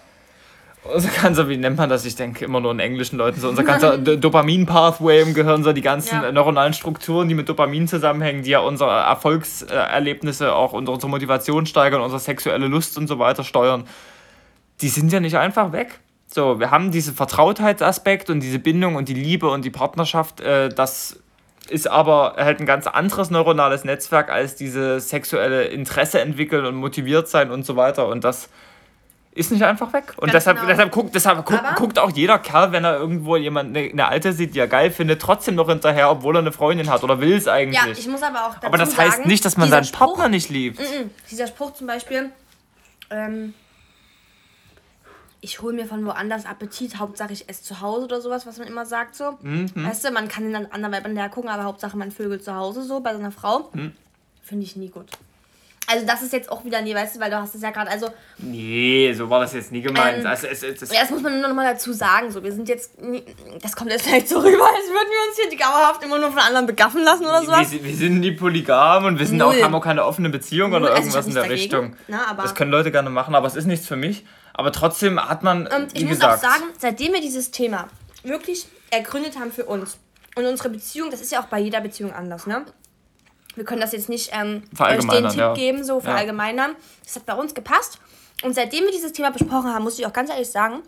unser ganzer, wie nennt man das? Ich denke immer nur in englischen Leuten, so unser ganzer Dopamin-Pathway im Gehirn, so die ganzen ja. neuronalen Strukturen, die mit Dopamin zusammenhängen, die ja unsere Erfolgserlebnisse, auch unsere Motivation steigern, unsere sexuelle Lust und so weiter steuern, die sind ja nicht einfach weg. So, wir haben diesen Vertrautheitsaspekt und diese Bindung und die Liebe und die Partnerschaft, äh, das ist aber halt ein ganz anderes neuronales Netzwerk als diese sexuelle Interesse entwickeln und motiviert sein und so weiter. Und das ist nicht einfach weg. Und deshalb, genau. deshalb, guckt, deshalb guckt, guckt auch jeder Kerl, wenn er irgendwo jemand eine, eine, Alte sieht, die er geil findet, trotzdem noch hinterher, obwohl er eine Freundin hat oder will es eigentlich. Ja, ich muss aber auch dazu Aber das heißt sagen, nicht, dass man seinen Spruch, Partner nicht liebt. Mm -mm, dieser Spruch zum Beispiel, ähm, ich hole mir von woanders Appetit, Hauptsache ich esse zu Hause oder sowas, was man immer sagt so. Mhm. Weißt du, man kann in anderen Weibern näher gucken, aber Hauptsache man vögelt zu Hause so bei seiner Frau. Mhm. Finde ich nie gut. Also das ist jetzt auch wieder nie, weißt du, weil du hast es ja gerade, also... Nee, so war das jetzt nie gemeint. Ähm, also, es, es, es, ja, das muss man nur noch mal dazu sagen. So, wir sind jetzt... Das kommt jetzt vielleicht so rüber, als würden wir uns hier die dauerhaft immer nur von anderen begaffen lassen oder sowas. Wir, wir sind nie polygam und wir sind auch, haben auch keine offene Beziehung Null. oder also irgendwas also in der dagegen. Richtung. Na, das können Leute gerne machen, aber es ist nichts für mich. Aber trotzdem hat man, Und ich muss gesagt, auch sagen, seitdem wir dieses Thema wirklich ergründet haben für uns und unsere Beziehung, das ist ja auch bei jeder Beziehung anders, ne? wir können das jetzt nicht ähm, euch den Tipp ja. geben, so verallgemeinern. Ja. Das hat bei uns gepasst. Und seitdem wir dieses Thema besprochen haben, muss ich auch ganz ehrlich sagen,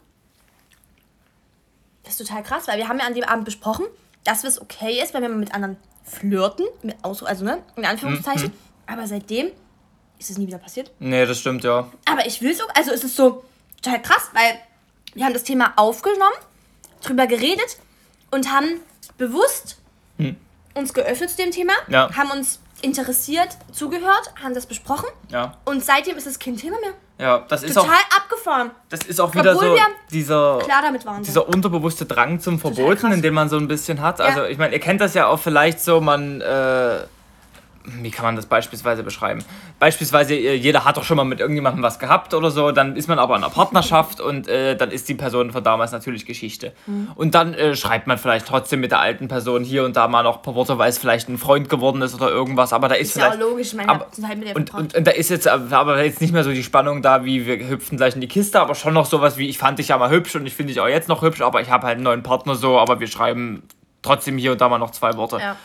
das ist total krass, weil wir haben ja an dem Abend besprochen, dass es okay ist, wenn wir mit anderen flirten, mit Aus also ne, in Anführungszeichen. Mhm. Aber seitdem ist es nie wieder passiert. Nee, das stimmt, ja. Aber ich will so, also es ist so total krass, weil wir haben das Thema aufgenommen, drüber geredet und haben bewusst hm uns geöffnet zu dem Thema, ja. haben uns interessiert, zugehört, haben das besprochen. Ja. Und seitdem ist es kein Thema mehr. Ja, das ist Total auch, abgefahren. Das ist auch wieder Obwohl so dieser, klar damit waren dieser unterbewusste Drang zum Verboten, den man so ein bisschen hat. Ja. Also ich meine, ihr kennt das ja auch vielleicht so, man äh, wie kann man das beispielsweise beschreiben? Beispielsweise, äh, jeder hat doch schon mal mit irgendjemandem was gehabt oder so, dann ist man aber in einer Partnerschaft und äh, dann ist die Person von damals natürlich Geschichte. Mhm. Und dann äh, schreibt man vielleicht trotzdem mit der alten Person hier und da mal noch ein paar Worte, weil es vielleicht ein Freund geworden ist oder irgendwas, aber da ist, ist vielleicht... ja auch logisch, meine aber, halt mit und, und, und, da ist jetzt aber jetzt nicht mehr so die Spannung da, wie wir hüpfen gleich in die Kiste, aber schon noch sowas wie, ich fand dich ja mal hübsch und ich finde dich auch jetzt noch hübsch, aber ich habe halt einen neuen Partner so, aber wir schreiben trotzdem hier und da mal noch zwei Worte. Ja.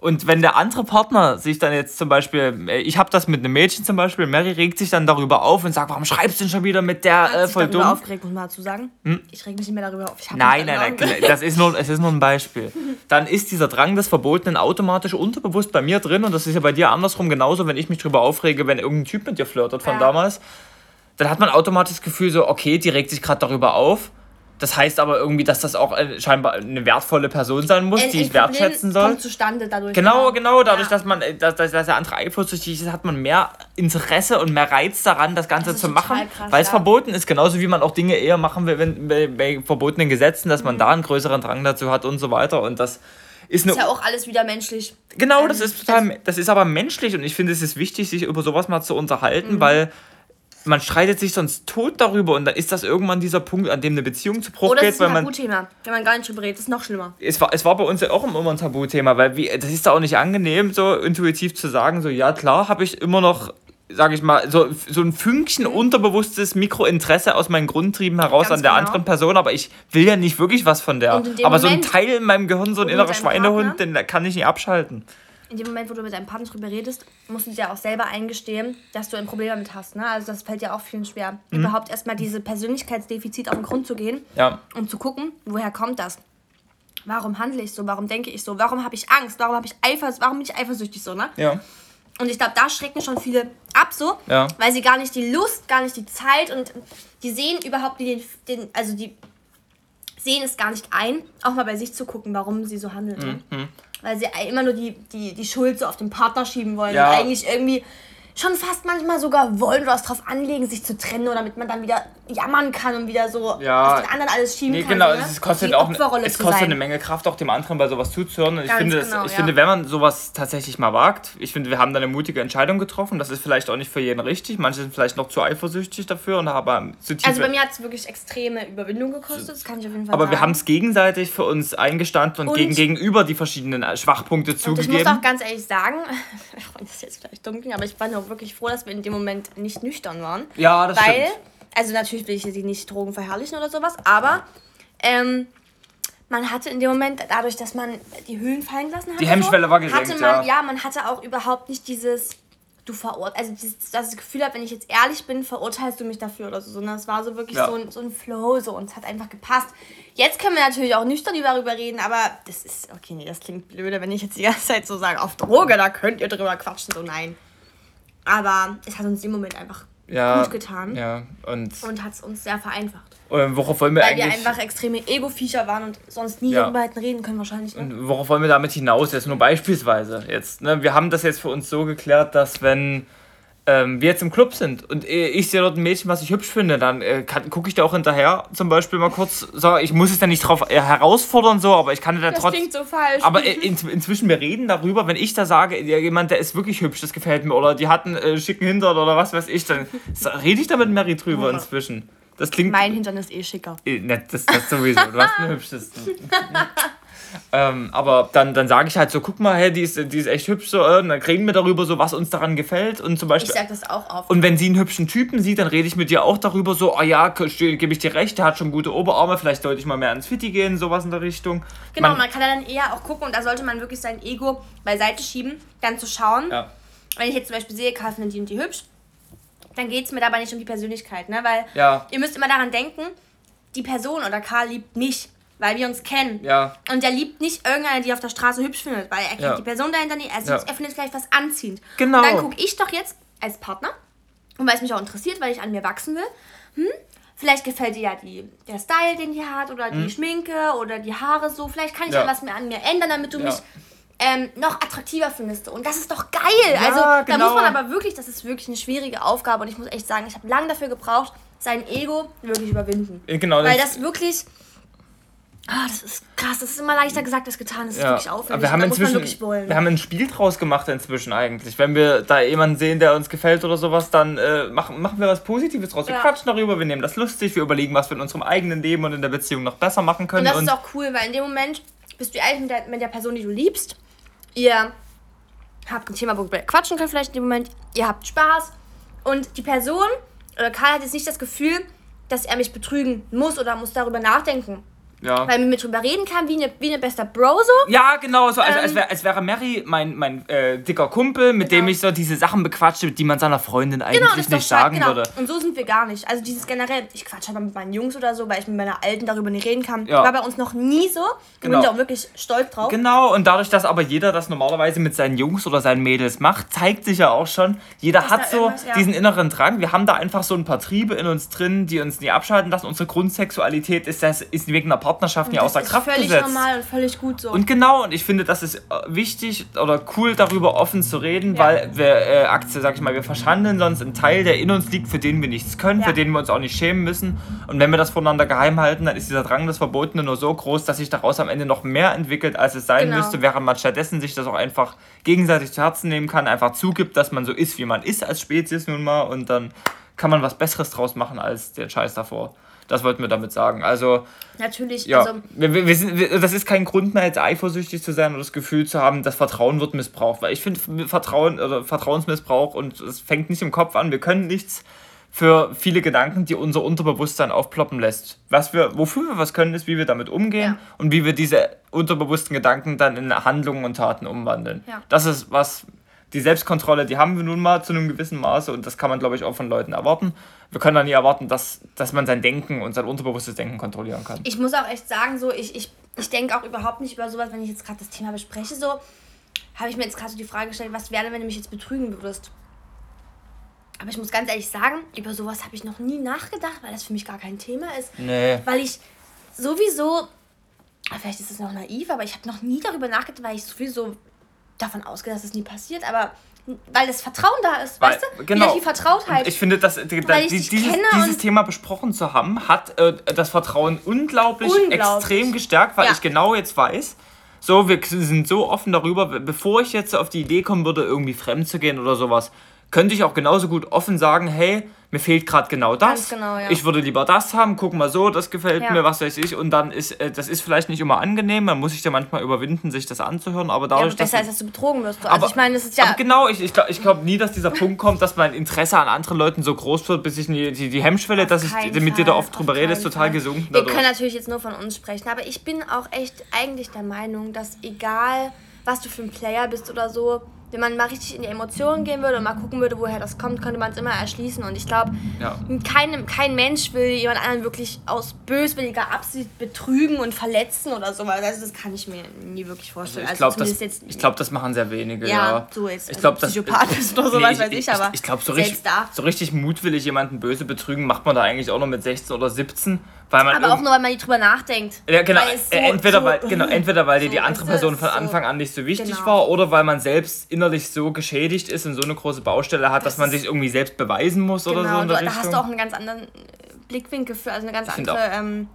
Und wenn der andere Partner sich dann jetzt zum Beispiel, äh, ich habe das mit einem Mädchen zum Beispiel, Mary regt sich dann darüber auf und sagt, warum schreibst du denn schon wieder mit der äh, voll dumm? aufgeregt, muss man dazu sagen. Hm? Ich reg mich nicht mehr darüber auf. nein, nein, nein, das ist nur, es ist nur ein Beispiel. Dann ist dieser Drang des Verbotenen automatisch unterbewusst bei mir drin und das ist ja bei dir andersrum genauso, wenn ich mich darüber aufrege, wenn irgendein Typ mit dir flirtet von ja. damals. Dann hat man automatisch das Gefühl so, okay, die regt sich gerade darüber auf das heißt aber irgendwie, dass das auch äh, scheinbar eine wertvolle Person sein muss, ein, die ich wertschätzen soll. Kommt zustande dadurch. Genau, genau, dadurch, ja. dass man, äh, dass, dass der andere eifersüchtig ist, hat man mehr Interesse und mehr Reiz daran, das Ganze das zu machen, weil es ja. verboten ist. Genauso wie man auch Dinge eher machen will, wenn bei, bei verbotenen Gesetzen, dass man mhm. da einen größeren Drang dazu hat und so weiter. Und das ist, ist ja auch alles wieder menschlich. Genau, das ähm, ist total, das ist aber menschlich und ich finde, es ist wichtig, sich über sowas mal zu unterhalten, mhm. weil man streitet sich sonst tot darüber und dann ist das irgendwann dieser Punkt, an dem eine Beziehung zu Bruch Oder geht, ist ein Tabuthema, wenn man gar nicht drüber redet, das ist noch schlimmer. Es war, es war bei uns ja auch immer ein Tabuthema, weil wie, das ist da auch nicht angenehm, so intuitiv zu sagen, so ja klar, habe ich immer noch sage ich mal, so, so ein Fünkchen mhm. unterbewusstes Mikrointeresse aus meinen Grundtrieben heraus Ganz an der genau. anderen Person, aber ich will ja nicht wirklich was von der. Aber Moment, so ein Teil in meinem Gehirn, so ein innerer Schweinehund, Partner, den kann ich nicht abschalten. In dem Moment, wo du mit deinem Partner drüber redest, musst du dir auch selber eingestehen, dass du ein Problem damit hast. Ne? Also das fällt ja auch vielen schwer. Mhm. Überhaupt erstmal diese Persönlichkeitsdefizit auf den Grund zu gehen ja. und zu gucken, woher kommt das? Warum handle ich so? Warum denke ich so? Warum habe ich Angst? Warum habe ich Eifers warum bin ich eifersüchtig so, ne? Ja. Und ich glaube, da schrecken schon viele ab so, ja. weil sie gar nicht die Lust, gar nicht die Zeit und die sehen überhaupt den, den also die sehen es gar nicht ein, auch mal bei sich zu gucken, warum sie so handeln. Ne? Mhm. Weil sie immer nur die, die, die Schuld so auf den Partner schieben wollen ja. und eigentlich irgendwie schon fast manchmal sogar wollen oder was drauf anlegen, sich zu trennen, oder damit man dann wieder jammern kann und wieder so ja, auf den anderen alles schieben nee, kann. Genau, ne? es kostet auch es kostet eine Menge Kraft, auch dem anderen bei sowas zuzuhören. Und ich, finde, genau, ich ja. finde, wenn man sowas tatsächlich mal wagt, ich finde, wir haben da eine mutige Entscheidung getroffen. Das ist vielleicht auch nicht für jeden richtig. Manche sind vielleicht noch zu eifersüchtig dafür und haben zu tief. Also bei mir hat es wirklich extreme Überwindung gekostet, das kann ich auf jeden Fall Aber sagen. wir haben es gegenseitig für uns eingestanden und, und gegen, gegenüber die verschiedenen Schwachpunkte und zugegeben. Ich muss auch ganz ehrlich sagen, das ist jetzt vielleicht dunkel, aber ich war nur wirklich froh, dass wir in dem Moment nicht nüchtern waren. Ja, das weil, stimmt. Also natürlich will ich sie nicht Drogen verherrlichen oder sowas, aber ähm, man hatte in dem Moment, dadurch, dass man die Hüllen fallen lassen hat, die Hemmschwelle so, war gesenkt, hatte man, ja. ja, man hatte auch überhaupt nicht dieses du verurteilst, also dieses, das Gefühl habe, wenn ich jetzt ehrlich bin, verurteilst du mich dafür oder so, sondern es war so wirklich ja. so, ein, so ein Flow so und es hat einfach gepasst. Jetzt können wir natürlich auch nüchtern darüber reden, aber das ist, okay, nee, das klingt blöde, wenn ich jetzt die ganze Zeit so sage, auf Droge, da könnt ihr drüber quatschen, so nein. Aber es hat uns im Moment einfach ja, gut getan. Ja, und, und hat es uns sehr vereinfacht. Worauf wollen wir Weil eigentlich... wir einfach extreme Ego-Viecher waren und sonst nie ja. darüber hätten reden können wahrscheinlich. Ne? Und worauf wollen wir damit hinaus? Jetzt nur beispielsweise jetzt. Ne? Wir haben das jetzt für uns so geklärt, dass wenn ähm, wir jetzt im Club sind und ich sehe dort ein Mädchen, was ich hübsch finde, dann äh, gucke ich da auch hinterher zum Beispiel mal kurz, so, ich muss es dann nicht drauf äh, herausfordern, so, aber ich kann da trotzdem. Das klingt so falsch. Aber äh, in, inzwischen, wir reden darüber, wenn ich da sage, jemand, der ist wirklich hübsch, das gefällt mir, oder die hat einen äh, schicken Hintern oder was weiß ich, dann rede ich da mit Mary drüber inzwischen. Das klingt. Mein Hintern ist eh schicker. Äh, ne, das, das sowieso. Du hast einen hübschesten. Ähm, aber dann, dann sage ich halt so, guck mal, hey, die ist, die ist echt hübsch so, äh, und dann reden wir darüber so, was uns daran gefällt und zum Beispiel. Ich sag das auch auf. Und wenn sie einen hübschen Typen sieht, dann rede ich mit ihr auch darüber so, oh ja, gebe ich dir recht, der hat schon gute Oberarme, vielleicht sollte ich mal mehr ans Fitti gehen, sowas in der Richtung. Genau, man, man kann dann eher auch gucken und da sollte man wirklich sein Ego beiseite schieben, dann zu schauen. Ja. Wenn ich jetzt zum Beispiel sehe, Karl findet die und die hübsch, dann geht es mir dabei nicht um die Persönlichkeit, ne? Weil ja. ihr müsst immer daran denken, die Person oder Karl liebt mich weil wir uns kennen. Ja. Und er liebt nicht irgendeine, die auf der Straße hübsch findet, weil er kennt ja. die Person dahinter nicht. Er, ja. er findet gleich was anziehend. Genau. Und dann gucke ich doch jetzt als Partner, und weil es mich auch interessiert, weil ich an mir wachsen will, hm, vielleicht gefällt dir ja die, der Style, den die hat, oder die mhm. Schminke, oder die Haare so. Vielleicht kann ich ja, was mehr an mir ändern, damit du mich ähm, noch attraktiver findest. Und das ist doch geil. Ja, also genau. da muss man aber wirklich, das ist wirklich eine schwierige Aufgabe. Und ich muss echt sagen, ich habe lange dafür gebraucht, sein Ego wirklich überwinden. Genau. Weil das wirklich Ah, das ist krass. Das ist immer leichter gesagt als getan. Das ist ja. wirklich aufwendig. Aber wir haben inzwischen, wir haben ein Spiel draus gemacht inzwischen eigentlich. Wenn wir da jemanden sehen, der uns gefällt oder sowas, dann äh, machen, machen wir was Positives draus. Wir ja. quatschen darüber, wir nehmen das lustig, wir überlegen, was wir in unserem eigenen Leben und in der Beziehung noch besser machen können. Und das und ist auch cool, weil in dem Moment bist du ehrlich mit der, mit der Person, die du liebst. Ihr habt ein Thema, worüber ihr quatschen könnt vielleicht in dem Moment. Ihr habt Spaß. Und die Person, oder Karl hat jetzt nicht das Gefühl, dass er mich betrügen muss oder muss darüber nachdenken ja. Weil man mit drüber reden kann, wie eine, wie eine bester Bro so. Ja, genau, so, also, ähm, als, wär, als wäre Mary mein, mein äh, dicker Kumpel, mit genau. dem ich so diese Sachen bequatsche, die man seiner Freundin eigentlich genau, nicht sagen genau. würde. Und so sind wir gar nicht. Also dieses generell, ich quatsche halt mit meinen Jungs oder so, weil ich mit meiner Alten darüber nicht reden kann. Ja. War bei uns noch nie so. Genau. Bin ich auch wirklich stolz drauf. Genau, und dadurch, dass aber jeder das normalerweise mit seinen Jungs oder seinen Mädels macht, zeigt sich ja auch schon, jeder das hat so ja. diesen inneren Drang. Wir haben da einfach so ein paar Triebe in uns drin, die uns nie abschalten lassen. Unsere Grundsexualität ist, das, ist wegen einer Partnerschaft nie außer Kraft völlig gesetzt. normal und völlig gut so. Und genau, und ich finde, das ist äh, wichtig oder cool, darüber offen zu reden, ja. weil wir, äh, Aktie, sag ich mal, wir verschandeln sonst einen Teil, der in uns liegt, für den wir nichts können, ja. für den wir uns auch nicht schämen müssen. Und wenn wir das voneinander geheim halten, dann ist dieser Drang des Verbotenen nur so groß, dass sich daraus am Ende noch mehr entwickelt, als es sein genau. müsste, während man stattdessen sich das auch einfach gegenseitig zu Herzen nehmen kann, einfach zugibt, dass man so ist, wie man ist als Spezies nun mal und dann kann man was Besseres draus machen als der Scheiß davor. Das wollten wir damit sagen. Also. Natürlich, ja, also. Wir, wir, wir sind, wir, das ist kein Grund mehr, jetzt eifersüchtig zu sein oder das Gefühl zu haben, das Vertrauen wird missbraucht. Weil ich finde, Vertrauen oder Vertrauensmissbrauch und es fängt nicht im Kopf an. Wir können nichts für viele Gedanken, die unser Unterbewusstsein aufploppen lässt. Was wir, wofür wir was können, ist, wie wir damit umgehen ja. und wie wir diese unterbewussten Gedanken dann in Handlungen und Taten umwandeln. Ja. Das ist was, die Selbstkontrolle, die haben wir nun mal zu einem gewissen Maße und das kann man, glaube ich, auch von Leuten erwarten. Wir können dann nie erwarten, dass, dass man sein Denken und sein unterbewusstes Denken kontrollieren kann. Ich muss auch echt sagen, so, ich, ich, ich denke auch überhaupt nicht über sowas, wenn ich jetzt gerade das Thema bespreche, so, habe ich mir jetzt gerade so die Frage gestellt, was wäre, wenn du mich jetzt betrügen würdest? Aber ich muss ganz ehrlich sagen, über sowas habe ich noch nie nachgedacht, weil das für mich gar kein Thema ist. Nee. Weil ich sowieso, vielleicht ist es noch naiv, aber ich habe noch nie darüber nachgedacht, weil ich sowieso davon ausgehe, dass es nie passiert, aber weil das Vertrauen da ist, weil, weißt du? Genau. Wieder die Vertrautheit. Ich finde, dass, die, da, die, dieses, dieses Thema besprochen zu haben, hat äh, das Vertrauen unglaublich, unglaublich, extrem gestärkt, weil ja. ich genau jetzt weiß, so, wir sind so offen darüber, bevor ich jetzt auf die Idee kommen würde, irgendwie fremd zu gehen oder sowas, könnte ich auch genauso gut offen sagen, hey, mir fehlt gerade genau das. Genau, ja. Ich würde lieber das haben, guck mal so, das gefällt ja. mir, was weiß ich. Und dann ist, äh, das ist vielleicht nicht immer angenehm, man muss sich ja manchmal überwinden, sich das anzuhören, aber dadurch. Ja, aber besser dass, als dass du betrogen wirst. Also aber, ich meine, das ist ja. genau, ich, ich glaube ich glaub nie, dass dieser Punkt kommt, dass mein Interesse an anderen Leuten so groß wird, bis ich die, die, die Hemmschwelle, dass ich Fall, mit dir da oft drüber rede, ist total Fall. gesunken. Wir können natürlich jetzt nur von uns sprechen, aber ich bin auch echt eigentlich der Meinung, dass egal, was du für ein Player bist oder so, wenn man mal richtig in die Emotionen gehen würde und mal gucken würde, woher das kommt, könnte man es immer erschließen. Und ich glaube, ja. kein, kein Mensch will jemand anderen wirklich aus böswilliger Absicht betrügen und verletzen oder so. Also das kann ich mir nie wirklich vorstellen. Also ich glaube, also das, glaub, das machen sehr wenige. Ja, ja. so jetzt. Ich glaube, Psychopath bist oder sowas, nee, weiß ich, aber. Ich, ich glaube, so, richtig, so richtig mutwillig jemanden böse betrügen macht man da eigentlich auch noch mit 16 oder 17. Weil man aber auch nur, weil man nicht drüber nachdenkt. Ja, genau. So, entweder, so, weil, genau entweder weil dir die andere Person von Anfang an nicht so wichtig genau. war oder weil man selbst innerlich so geschädigt ist und so eine große Baustelle hat, das dass man sich irgendwie selbst beweisen muss genau, oder so. In der du, da hast du auch einen ganz anderen Blickwinkel für, also eine ganz ich andere ähm,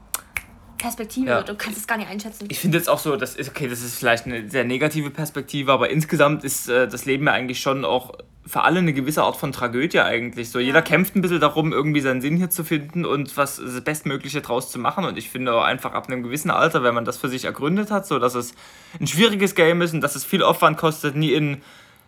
Perspektive. Ja. Du kannst es gar nicht einschätzen. Ich finde jetzt auch so, das ist okay, das ist vielleicht eine sehr negative Perspektive, aber insgesamt ist äh, das Leben ja eigentlich schon auch für alle eine gewisse Art von Tragödie eigentlich. So, ja. jeder kämpft ein bisschen darum, irgendwie seinen Sinn hier zu finden und was das Bestmögliche draus zu machen. Und ich finde auch einfach ab einem gewissen Alter, wenn man das für sich ergründet hat, so dass es ein schwieriges Game ist und dass es viel Aufwand kostet, nie in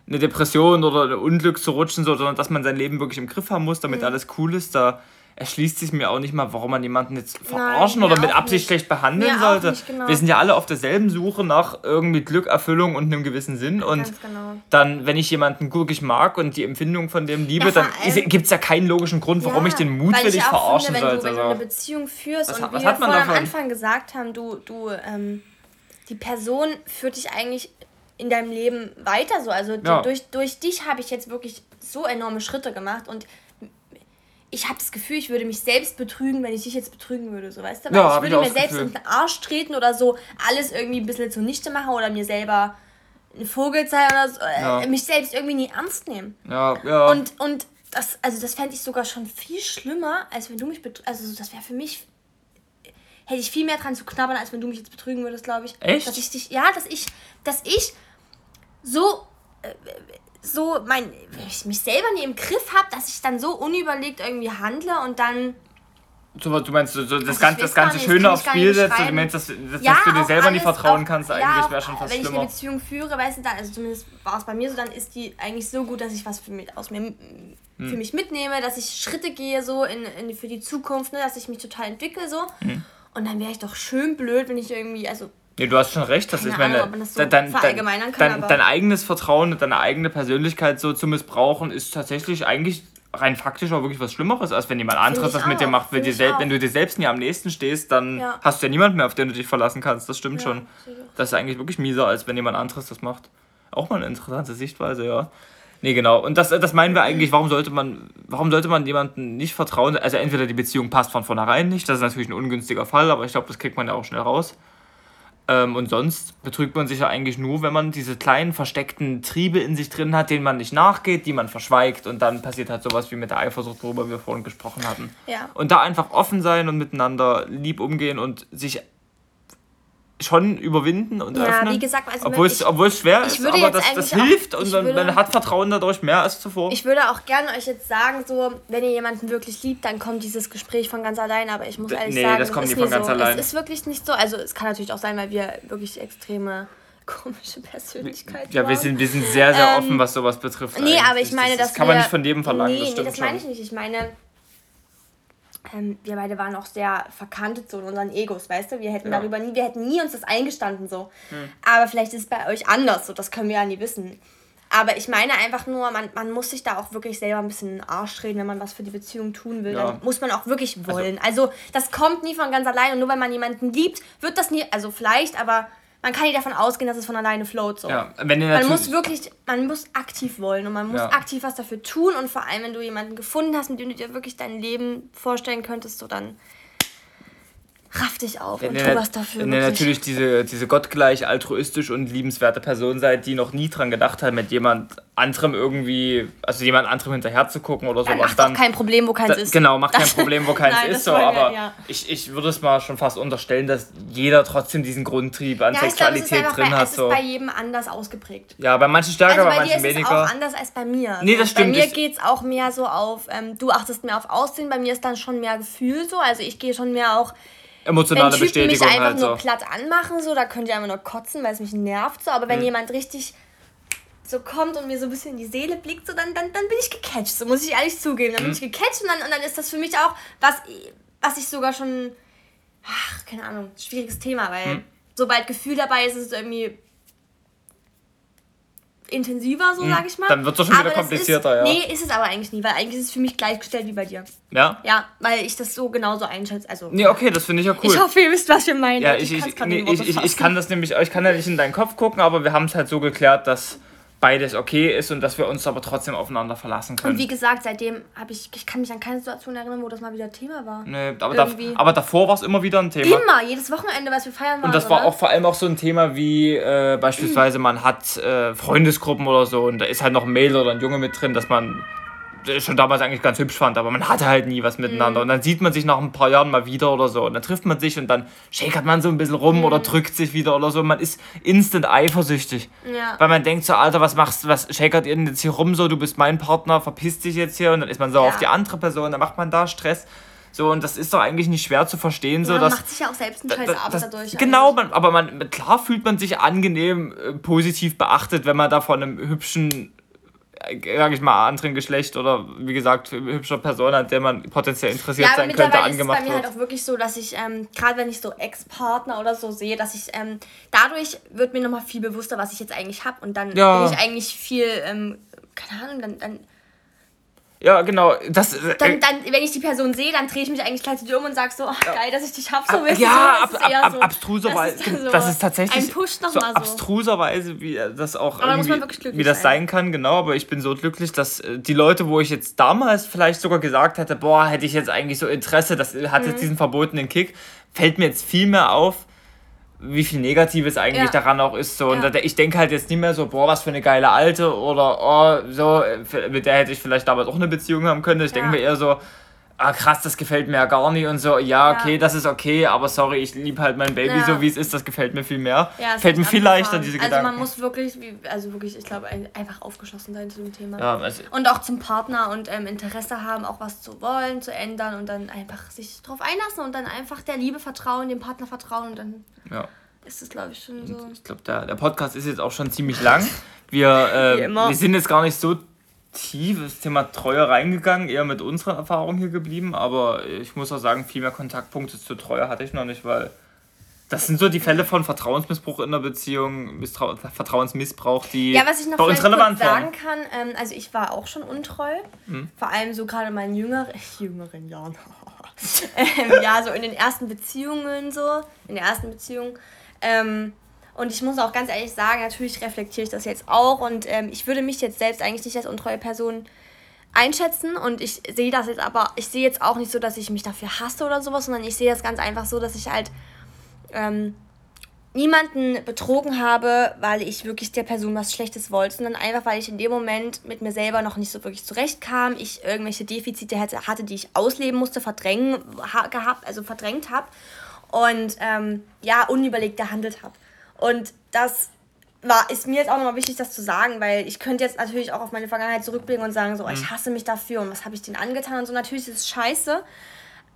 eine Depression oder ein Unglück zu rutschen, so, sondern dass man sein Leben wirklich im Griff haben muss, damit mhm. alles cool ist, da erschließt sich mir auch nicht mal, warum man jemanden jetzt verarschen Nein, oder mit Absicht nicht. schlecht behandeln mir sollte. Genau. Wir sind ja alle auf derselben Suche nach irgendwie Glück, Erfüllung und einem gewissen Sinn. Und genau. dann, wenn ich jemanden wirklich mag und die Empfindung von dem liebe, ja, dann gibt es ja keinen logischen Grund, warum ja, ich den mutwillig verarschen finde, wenn sollte. Du, wenn du eine Beziehung führst was, und was wie wir vorhin am Anfang gesagt haben, du, du ähm, die Person führt dich eigentlich in deinem Leben weiter so. Also ja. durch, durch dich habe ich jetzt wirklich so enorme Schritte gemacht und ich habe das Gefühl, ich würde mich selbst betrügen, wenn ich dich jetzt betrügen würde, so weißt du? Weil ja, ich würde mir selbst Gefühl. in den Arsch treten oder so, alles irgendwie ein bisschen zunichte machen oder mir selber ein Vogel sein oder so, äh, ja. mich selbst irgendwie nie ernst nehmen. Ja, ja. Und, und das, also das fände ich sogar schon viel schlimmer, als wenn du mich betrügst. Also das wäre für mich, hätte ich viel mehr dran zu knabbern, als wenn du mich jetzt betrügen würdest, glaube ich. Echt? Dass ich dich, ja, dass ich, dass ich so äh, so mein, ich mich selber nie im Griff habe, dass ich dann so unüberlegt irgendwie handle und dann. So, du meinst, so, das, also ganze, das ganze nicht, Schöne aufs Spiel setzt, du meinst, dass, dass, ja, dass du dir selber nicht vertrauen auch, kannst, eigentlich ja, wäre schon fast wenn schlimmer. Wenn ich eine Beziehung führe, weißt du, dann, also zumindest war es bei mir so, dann ist die eigentlich so gut, dass ich was für mich, aus mir, hm. für mich mitnehme, dass ich Schritte gehe so in, in, für die Zukunft, ne, dass ich mich total entwickle so. Hm. Und dann wäre ich doch schön blöd, wenn ich irgendwie, also Nee, du hast schon recht, das ist meine. Das so dein, dein, kann, dein, dein, eigenes Vertrauen und deine eigene Persönlichkeit so zu missbrauchen, ist tatsächlich eigentlich rein faktisch auch wirklich was Schlimmeres, als wenn jemand anderes das mit dir macht. Wenn, dir wenn du dir selbst nie am nächsten stehst, dann ja. hast du ja niemanden mehr, auf den du dich verlassen kannst. Das stimmt ja, schon. Das ist eigentlich wirklich mieser, als wenn jemand anderes das macht. Auch mal eine interessante Sichtweise, ja. Nee, genau. Und das, das meinen wir eigentlich, warum sollte man, warum sollte man jemandem nicht vertrauen? Also entweder die Beziehung passt von vornherein nicht, das ist natürlich ein ungünstiger Fall, aber ich glaube, das kriegt man ja auch schnell raus. Ähm, und sonst betrügt man sich ja eigentlich nur, wenn man diese kleinen versteckten Triebe in sich drin hat, denen man nicht nachgeht, die man verschweigt und dann passiert halt sowas wie mit der Eifersucht, worüber wir vorhin gesprochen hatten. Ja. Und da einfach offen sein und miteinander lieb umgehen und sich schon überwinden und ja, öffnen. wie gesagt, also obwohl, es, obwohl es schwer ist, aber das, das hilft auch, und würde, man hat Vertrauen dadurch mehr als zuvor. Ich würde auch gerne euch jetzt sagen, so, wenn ihr jemanden wirklich liebt, dann kommt dieses Gespräch von ganz allein, aber ich muss ehrlich nee, sagen, das kommt nicht von ganz so. allein. Es ist wirklich nicht so, also es kann natürlich auch sein, weil wir wirklich extreme komische Persönlichkeit. Ja, wir sind, wir sind sehr, sehr ähm, offen, was sowas betrifft. Nee, eigentlich. aber ich meine, das, das kann wir, man nicht von jedem verlangen. Nee, das, nee, das meine ich nicht. Ich meine, ähm, wir beide waren auch sehr verkantet so in unseren Egos, weißt du? Wir hätten ja. darüber nie, wir hätten nie uns das eingestanden so. Hm. Aber vielleicht ist es bei euch anders, so das können wir ja nie wissen. Aber ich meine einfach nur, man, man muss sich da auch wirklich selber ein bisschen in den Arsch treten, wenn man was für die Beziehung tun will. Ja. Dann muss man auch wirklich also wollen. Also, also, das kommt nie von ganz allein und nur weil man jemanden liebt, wird das nie, also vielleicht, aber man kann nicht davon ausgehen, dass es von alleine float. So. Ja, wenn man muss wirklich, man muss aktiv wollen und man muss ja. aktiv was dafür tun und vor allem, wenn du jemanden gefunden hast, mit dem du dir wirklich dein Leben vorstellen könntest, so dann raff dich auf wenn und tu was dafür. Wenn ihr natürlich diese, diese gottgleich altruistisch und liebenswerte Person seid, die noch nie dran gedacht hat, mit jemand anderem irgendwie, also jemand anderem hinterher zu gucken oder sowas. Macht dann kein Problem, wo keins da, ist. Genau, macht kein Problem, wo keins Nein, ist. So, aber ja. ich, ich würde es mal schon fast unterstellen, dass jeder trotzdem diesen Grundtrieb an ja, Sexualität glaub, drin bei, hat. So. ist bei jedem anders ausgeprägt. Ja, bei manchen stärker, also bei, bei manchen weniger. ist es auch anders als bei mir. Nee, das stimmt. Bei mir geht es auch mehr so auf, ähm, du achtest mehr auf Aussehen, bei mir ist dann schon mehr Gefühl so. Also ich gehe schon mehr auch emotionale wenn Bestätigung mich einfach halt nur so. platt anmachen, so, da könnt ihr einfach nur kotzen, weil es mich nervt, so. Aber wenn mhm. jemand richtig so kommt und mir so ein bisschen in die Seele blickt, so, dann, dann, dann bin ich gecatcht, so muss ich ehrlich zugeben. Dann mhm. bin ich gecatcht und dann, und dann ist das für mich auch, was, was ich sogar schon, ach, keine Ahnung, schwieriges Thema, weil mhm. sobald Gefühl dabei ist, ist es irgendwie intensiver, so hm. sag ich mal. Dann wird es doch schon wieder komplizierter, ist, ja. Nee, ist es aber eigentlich nie, weil eigentlich ist es für mich gleichgestellt wie bei dir. Ja? Ja, weil ich das so genauso einschätze. Also, nee, okay, das finde ich ja cool. Ich hoffe, ihr wisst, was wir meinen. Ja, ich, ich, ich, nee, ich, ich kann das nämlich, ich kann ja nicht in deinen Kopf gucken, aber wir haben es halt so geklärt, dass beides okay ist und dass wir uns aber trotzdem aufeinander verlassen können. Und wie gesagt, seitdem habe ich, ich kann mich an keine Situation erinnern, wo das mal wieder Thema war. Nee, aber, da, aber davor war es immer wieder ein Thema. Immer, jedes Wochenende, was wir feiern waren. Und das war oder? auch vor allem auch so ein Thema wie äh, beispielsweise man hat äh, Freundesgruppen oder so und da ist halt noch ein Mädel oder ein Junge mit drin, dass man schon damals eigentlich ganz hübsch fand, aber man hatte halt nie was miteinander. Mhm. Und dann sieht man sich nach ein paar Jahren mal wieder oder so. Und dann trifft man sich und dann shakert man so ein bisschen rum mhm. oder drückt sich wieder oder so. Man ist instant eifersüchtig. Ja. Weil man denkt so, Alter, was machst du, was shakert ihr denn jetzt hier rum so? Du bist mein Partner, verpiss dich jetzt hier. Und dann ist man so ja. auf die andere Person, dann macht man da Stress. So, und das ist doch eigentlich nicht schwer zu verstehen. Ja, so, man macht sich ja auch selbst einen scheiß Abend dadurch. Genau, man, aber man, klar fühlt man sich angenehm äh, positiv beachtet, wenn man da von einem hübschen sag ich mal, anderen Geschlecht oder wie gesagt, hübscher Person, an der man potenziell interessiert ja, sein könnte, angemacht wird. ist es bei mir halt auch wirklich so, dass ich, ähm, gerade wenn ich so Ex-Partner oder so sehe, dass ich, ähm, dadurch wird mir nochmal viel bewusster, was ich jetzt eigentlich habe und dann ja. bin ich eigentlich viel, ähm, keine Ahnung, dann, dann ja, genau. Das, äh, dann, dann, wenn ich die Person sehe, dann drehe ich mich eigentlich gleich um und sage so, oh, geil, dass ich dich hab, so willst Ja, ab, ab, ab, so, abstruserweise. Das, so das ist tatsächlich ein Push so, so abstruserweise, wie das auch wie das sein. sein kann, genau. Aber ich bin so glücklich, dass äh, die Leute, wo ich jetzt damals vielleicht sogar gesagt hätte, boah, hätte ich jetzt eigentlich so Interesse, das hat mhm. jetzt diesen verbotenen Kick, fällt mir jetzt viel mehr auf, wie viel Negatives eigentlich ja. daran auch ist. So. Und ja. ich denke halt jetzt nicht mehr so, boah, was für eine geile Alte oder oh, so, mit der hätte ich vielleicht damals auch eine Beziehung haben können. Ich denke mir eher so, ah krass, das gefällt mir ja gar nicht und so, ja, okay, ja. das ist okay, aber sorry, ich liebe halt mein Baby ja. so, wie es ist, das gefällt mir viel mehr. Ja, Fällt mir viel leichter, diese also Gedanken. Also man muss wirklich, also wirklich, ich glaube, einfach aufgeschlossen sein zu dem Thema. Ja, also und auch zum Partner und ähm, Interesse haben, auch was zu wollen, zu ändern und dann einfach sich drauf einlassen und dann einfach der Liebe vertrauen, dem Partner vertrauen und dann ja. ist es, glaube ich, schon so. ich glaube, der, der Podcast ist jetzt auch schon ziemlich lang. Wir, äh, wir sind jetzt gar nicht so tief ins Thema Treue reingegangen, eher mit unserer Erfahrung hier geblieben, aber ich muss auch sagen, viel mehr Kontaktpunkte zur Treue hatte ich noch nicht, weil das sind so die Fälle von Vertrauensmissbrauch in der Beziehung, Misstrau Vertrauensmissbrauch, die ja, was ich noch bei uns relevant sagen kann, ähm, also ich war auch schon untreu, hm. vor allem so gerade in meinen jüngeren, jüngeren Jahren, ähm, ja, so in den ersten Beziehungen so, in der ersten Beziehung, ähm, und ich muss auch ganz ehrlich sagen, natürlich reflektiere ich das jetzt auch und ähm, ich würde mich jetzt selbst eigentlich nicht als untreue Person einschätzen und ich sehe das jetzt aber, ich sehe jetzt auch nicht so, dass ich mich dafür hasse oder sowas, sondern ich sehe das ganz einfach so, dass ich halt ähm, niemanden betrogen habe, weil ich wirklich der Person was Schlechtes wollte, sondern einfach, weil ich in dem Moment mit mir selber noch nicht so wirklich zurechtkam, ich irgendwelche Defizite hatte, die ich ausleben musste, verdrängen ha gehabt, also verdrängt habe und ähm, ja, unüberlegt gehandelt habe. Und das war, ist mir jetzt auch nochmal wichtig, das zu sagen, weil ich könnte jetzt natürlich auch auf meine Vergangenheit zurückblicken und sagen, so, mhm. ich hasse mich dafür und was habe ich denen angetan und so. Natürlich ist es scheiße,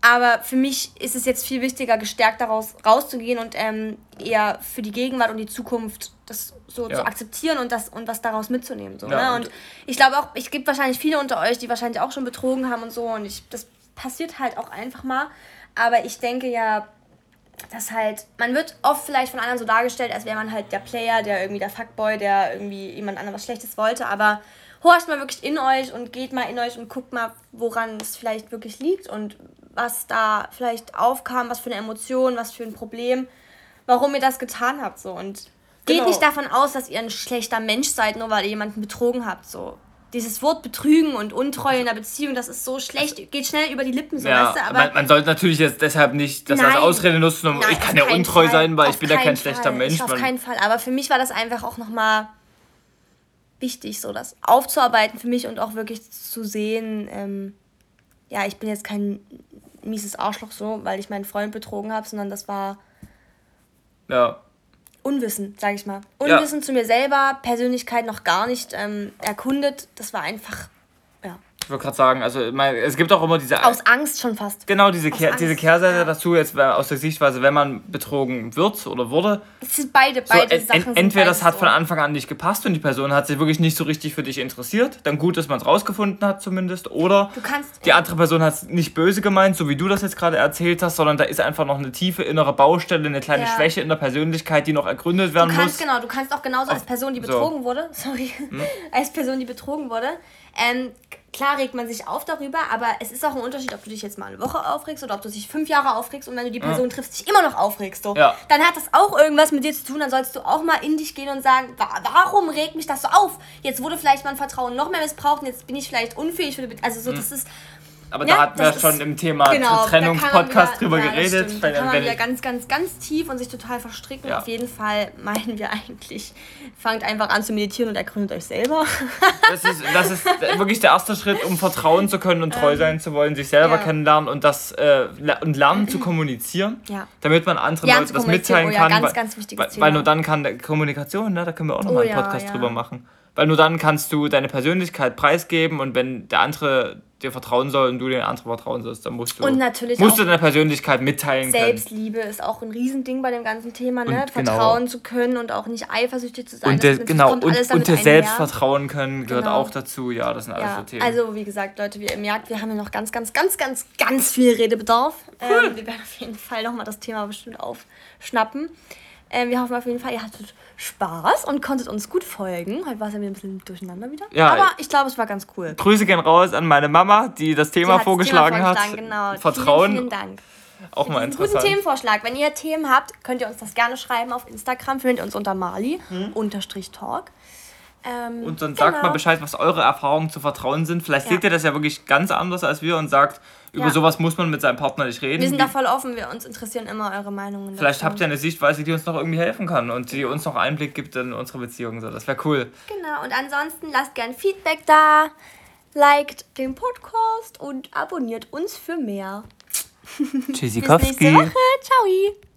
aber für mich ist es jetzt viel wichtiger, gestärkt daraus rauszugehen und ähm, eher für die Gegenwart und die Zukunft das so ja. zu akzeptieren und das und was daraus mitzunehmen. So, ja, ne? und, und ich glaube auch, es gibt wahrscheinlich viele unter euch, die wahrscheinlich auch schon betrogen haben und so. Und ich, das passiert halt auch einfach mal. Aber ich denke ja, dass halt, man wird oft vielleicht von anderen so dargestellt, als wäre man halt der Player, der irgendwie der Fuckboy, der irgendwie jemand anderem was Schlechtes wollte. Aber horcht mal wirklich in euch und geht mal in euch und guckt mal, woran es vielleicht wirklich liegt und was da vielleicht aufkam, was für eine Emotion, was für ein Problem, warum ihr das getan habt. So. Und geht genau. nicht davon aus, dass ihr ein schlechter Mensch seid, nur weil ihr jemanden betrogen habt. So. Dieses Wort Betrügen und Untreue in der Beziehung, das ist so schlecht, geht schnell über die Lippen, so ja, weißt du, aber man, man, sollte natürlich jetzt deshalb nicht das nein, als Ausrede nutzen, um nein, ich kann ja untreu Fall, sein, weil ich bin ja kein Fall. schlechter Mensch. Ich, auf keinen Fall, aber für mich war das einfach auch nochmal wichtig, so das aufzuarbeiten für mich und auch wirklich zu sehen, ähm, ja, ich bin jetzt kein mieses Arschloch so, weil ich meinen Freund betrogen habe, sondern das war ja. Unwissen, sag ich mal. Unwissen ja. zu mir selber, Persönlichkeit noch gar nicht ähm, erkundet. Das war einfach wollte gerade sagen, also es gibt auch immer diese. Aus Angst schon fast. Genau, diese, Kehr, diese Kehrseite ja. dazu, jetzt aus der Sichtweise, wenn man betrogen wird oder wurde. Es sind beide, beide so, Sachen. entweder das hat so. von Anfang an nicht gepasst und die Person hat sich wirklich nicht so richtig für dich interessiert. Dann gut, dass man es rausgefunden hat, zumindest. Oder die andere Person hat es nicht böse gemeint, so wie du das jetzt gerade erzählt hast, sondern da ist einfach noch eine tiefe innere Baustelle, eine kleine ja. Schwäche in der Persönlichkeit, die noch ergründet werden du kannst, muss. Genau, du kannst auch genauso als Person, die betrogen so. wurde, sorry, hm? als Person, die betrogen wurde, ähm, klar regt man sich auf darüber, aber es ist auch ein Unterschied, ob du dich jetzt mal eine Woche aufregst oder ob du dich fünf Jahre aufregst und wenn du die Person ja. triffst, dich immer noch aufregst. So. Ja. Dann hat das auch irgendwas mit dir zu tun, dann sollst du auch mal in dich gehen und sagen, warum regt mich das so auf? Jetzt wurde vielleicht mein Vertrauen noch mehr missbraucht und jetzt bin ich vielleicht unfähig für die Be Also so, mhm. das ist aber ja, da hatten wir schon im Thema genau, Trennungspodcast drüber ja, geredet. Da kann man wieder ganz, ganz, ganz tief und sich total verstricken. Ja. Auf jeden Fall meinen wir eigentlich, fangt einfach an zu meditieren und ergründet euch selber. Das ist, das ist wirklich der erste Schritt, um vertrauen zu können und treu ähm, sein zu wollen, sich selber kennenlernen und das äh, und lernen zu kommunizieren, damit man anderen Leuten das mitteilen oh, kann. Ganz, ganz weil, Thema. weil nur dann kann Kommunikation, ne, da können wir auch nochmal oh, einen Podcast drüber machen. Weil nur dann kannst du deine Persönlichkeit preisgeben und wenn der andere dir vertrauen soll und du den anderen vertrauen sollst, dann musst du, und natürlich musst du deine Persönlichkeit mitteilen Selbstliebe können. ist auch ein Riesending bei dem ganzen Thema, ne? Und genau. Vertrauen zu können und auch nicht eifersüchtig zu sein. Und der, genau, und, und dir selbst vertrauen können gehört genau. auch dazu. Ja, das sind alles ja. so Themen. Also, wie gesagt, Leute, wie ihr merkt, wir haben hier noch ganz, ganz, ganz, ganz, ganz viel Redebedarf. Cool. Ähm, wir werden auf jeden Fall nochmal das Thema bestimmt aufschnappen. Ähm, wir hoffen auf jeden Fall, ihr hattet Spaß und konntet uns gut folgen. Heute war es ja wieder ein bisschen durcheinander wieder. Ja, Aber ich glaube, es war ganz cool. Grüße gehen raus an meine Mama, die das Thema die vorgeschlagen das Thema hat. Genau. Vertrauen. Vielen, vielen Dank. Auch mal interessant. Guten Themenvorschlag. Wenn ihr Themen habt, könnt ihr uns das gerne schreiben auf Instagram. Findet uns unter Mali hm. unterstrich Talk. Ähm, und dann genau. sagt mal Bescheid, was eure Erfahrungen zu Vertrauen sind. Vielleicht ja. seht ihr das ja wirklich ganz anders als wir und sagt, über ja. sowas muss man mit seinem Partner nicht reden. Wir sind da voll offen, wir uns interessieren immer eure Meinungen. Vielleicht habt ihr eine Sichtweise, die uns noch irgendwie helfen kann und die uns noch Einblick gibt in unsere Beziehung. So, das wäre cool. Genau, und ansonsten lasst gern Feedback da, liked den Podcast und abonniert uns für mehr. Tschüssikowski. Bis nächste Woche. Ciao.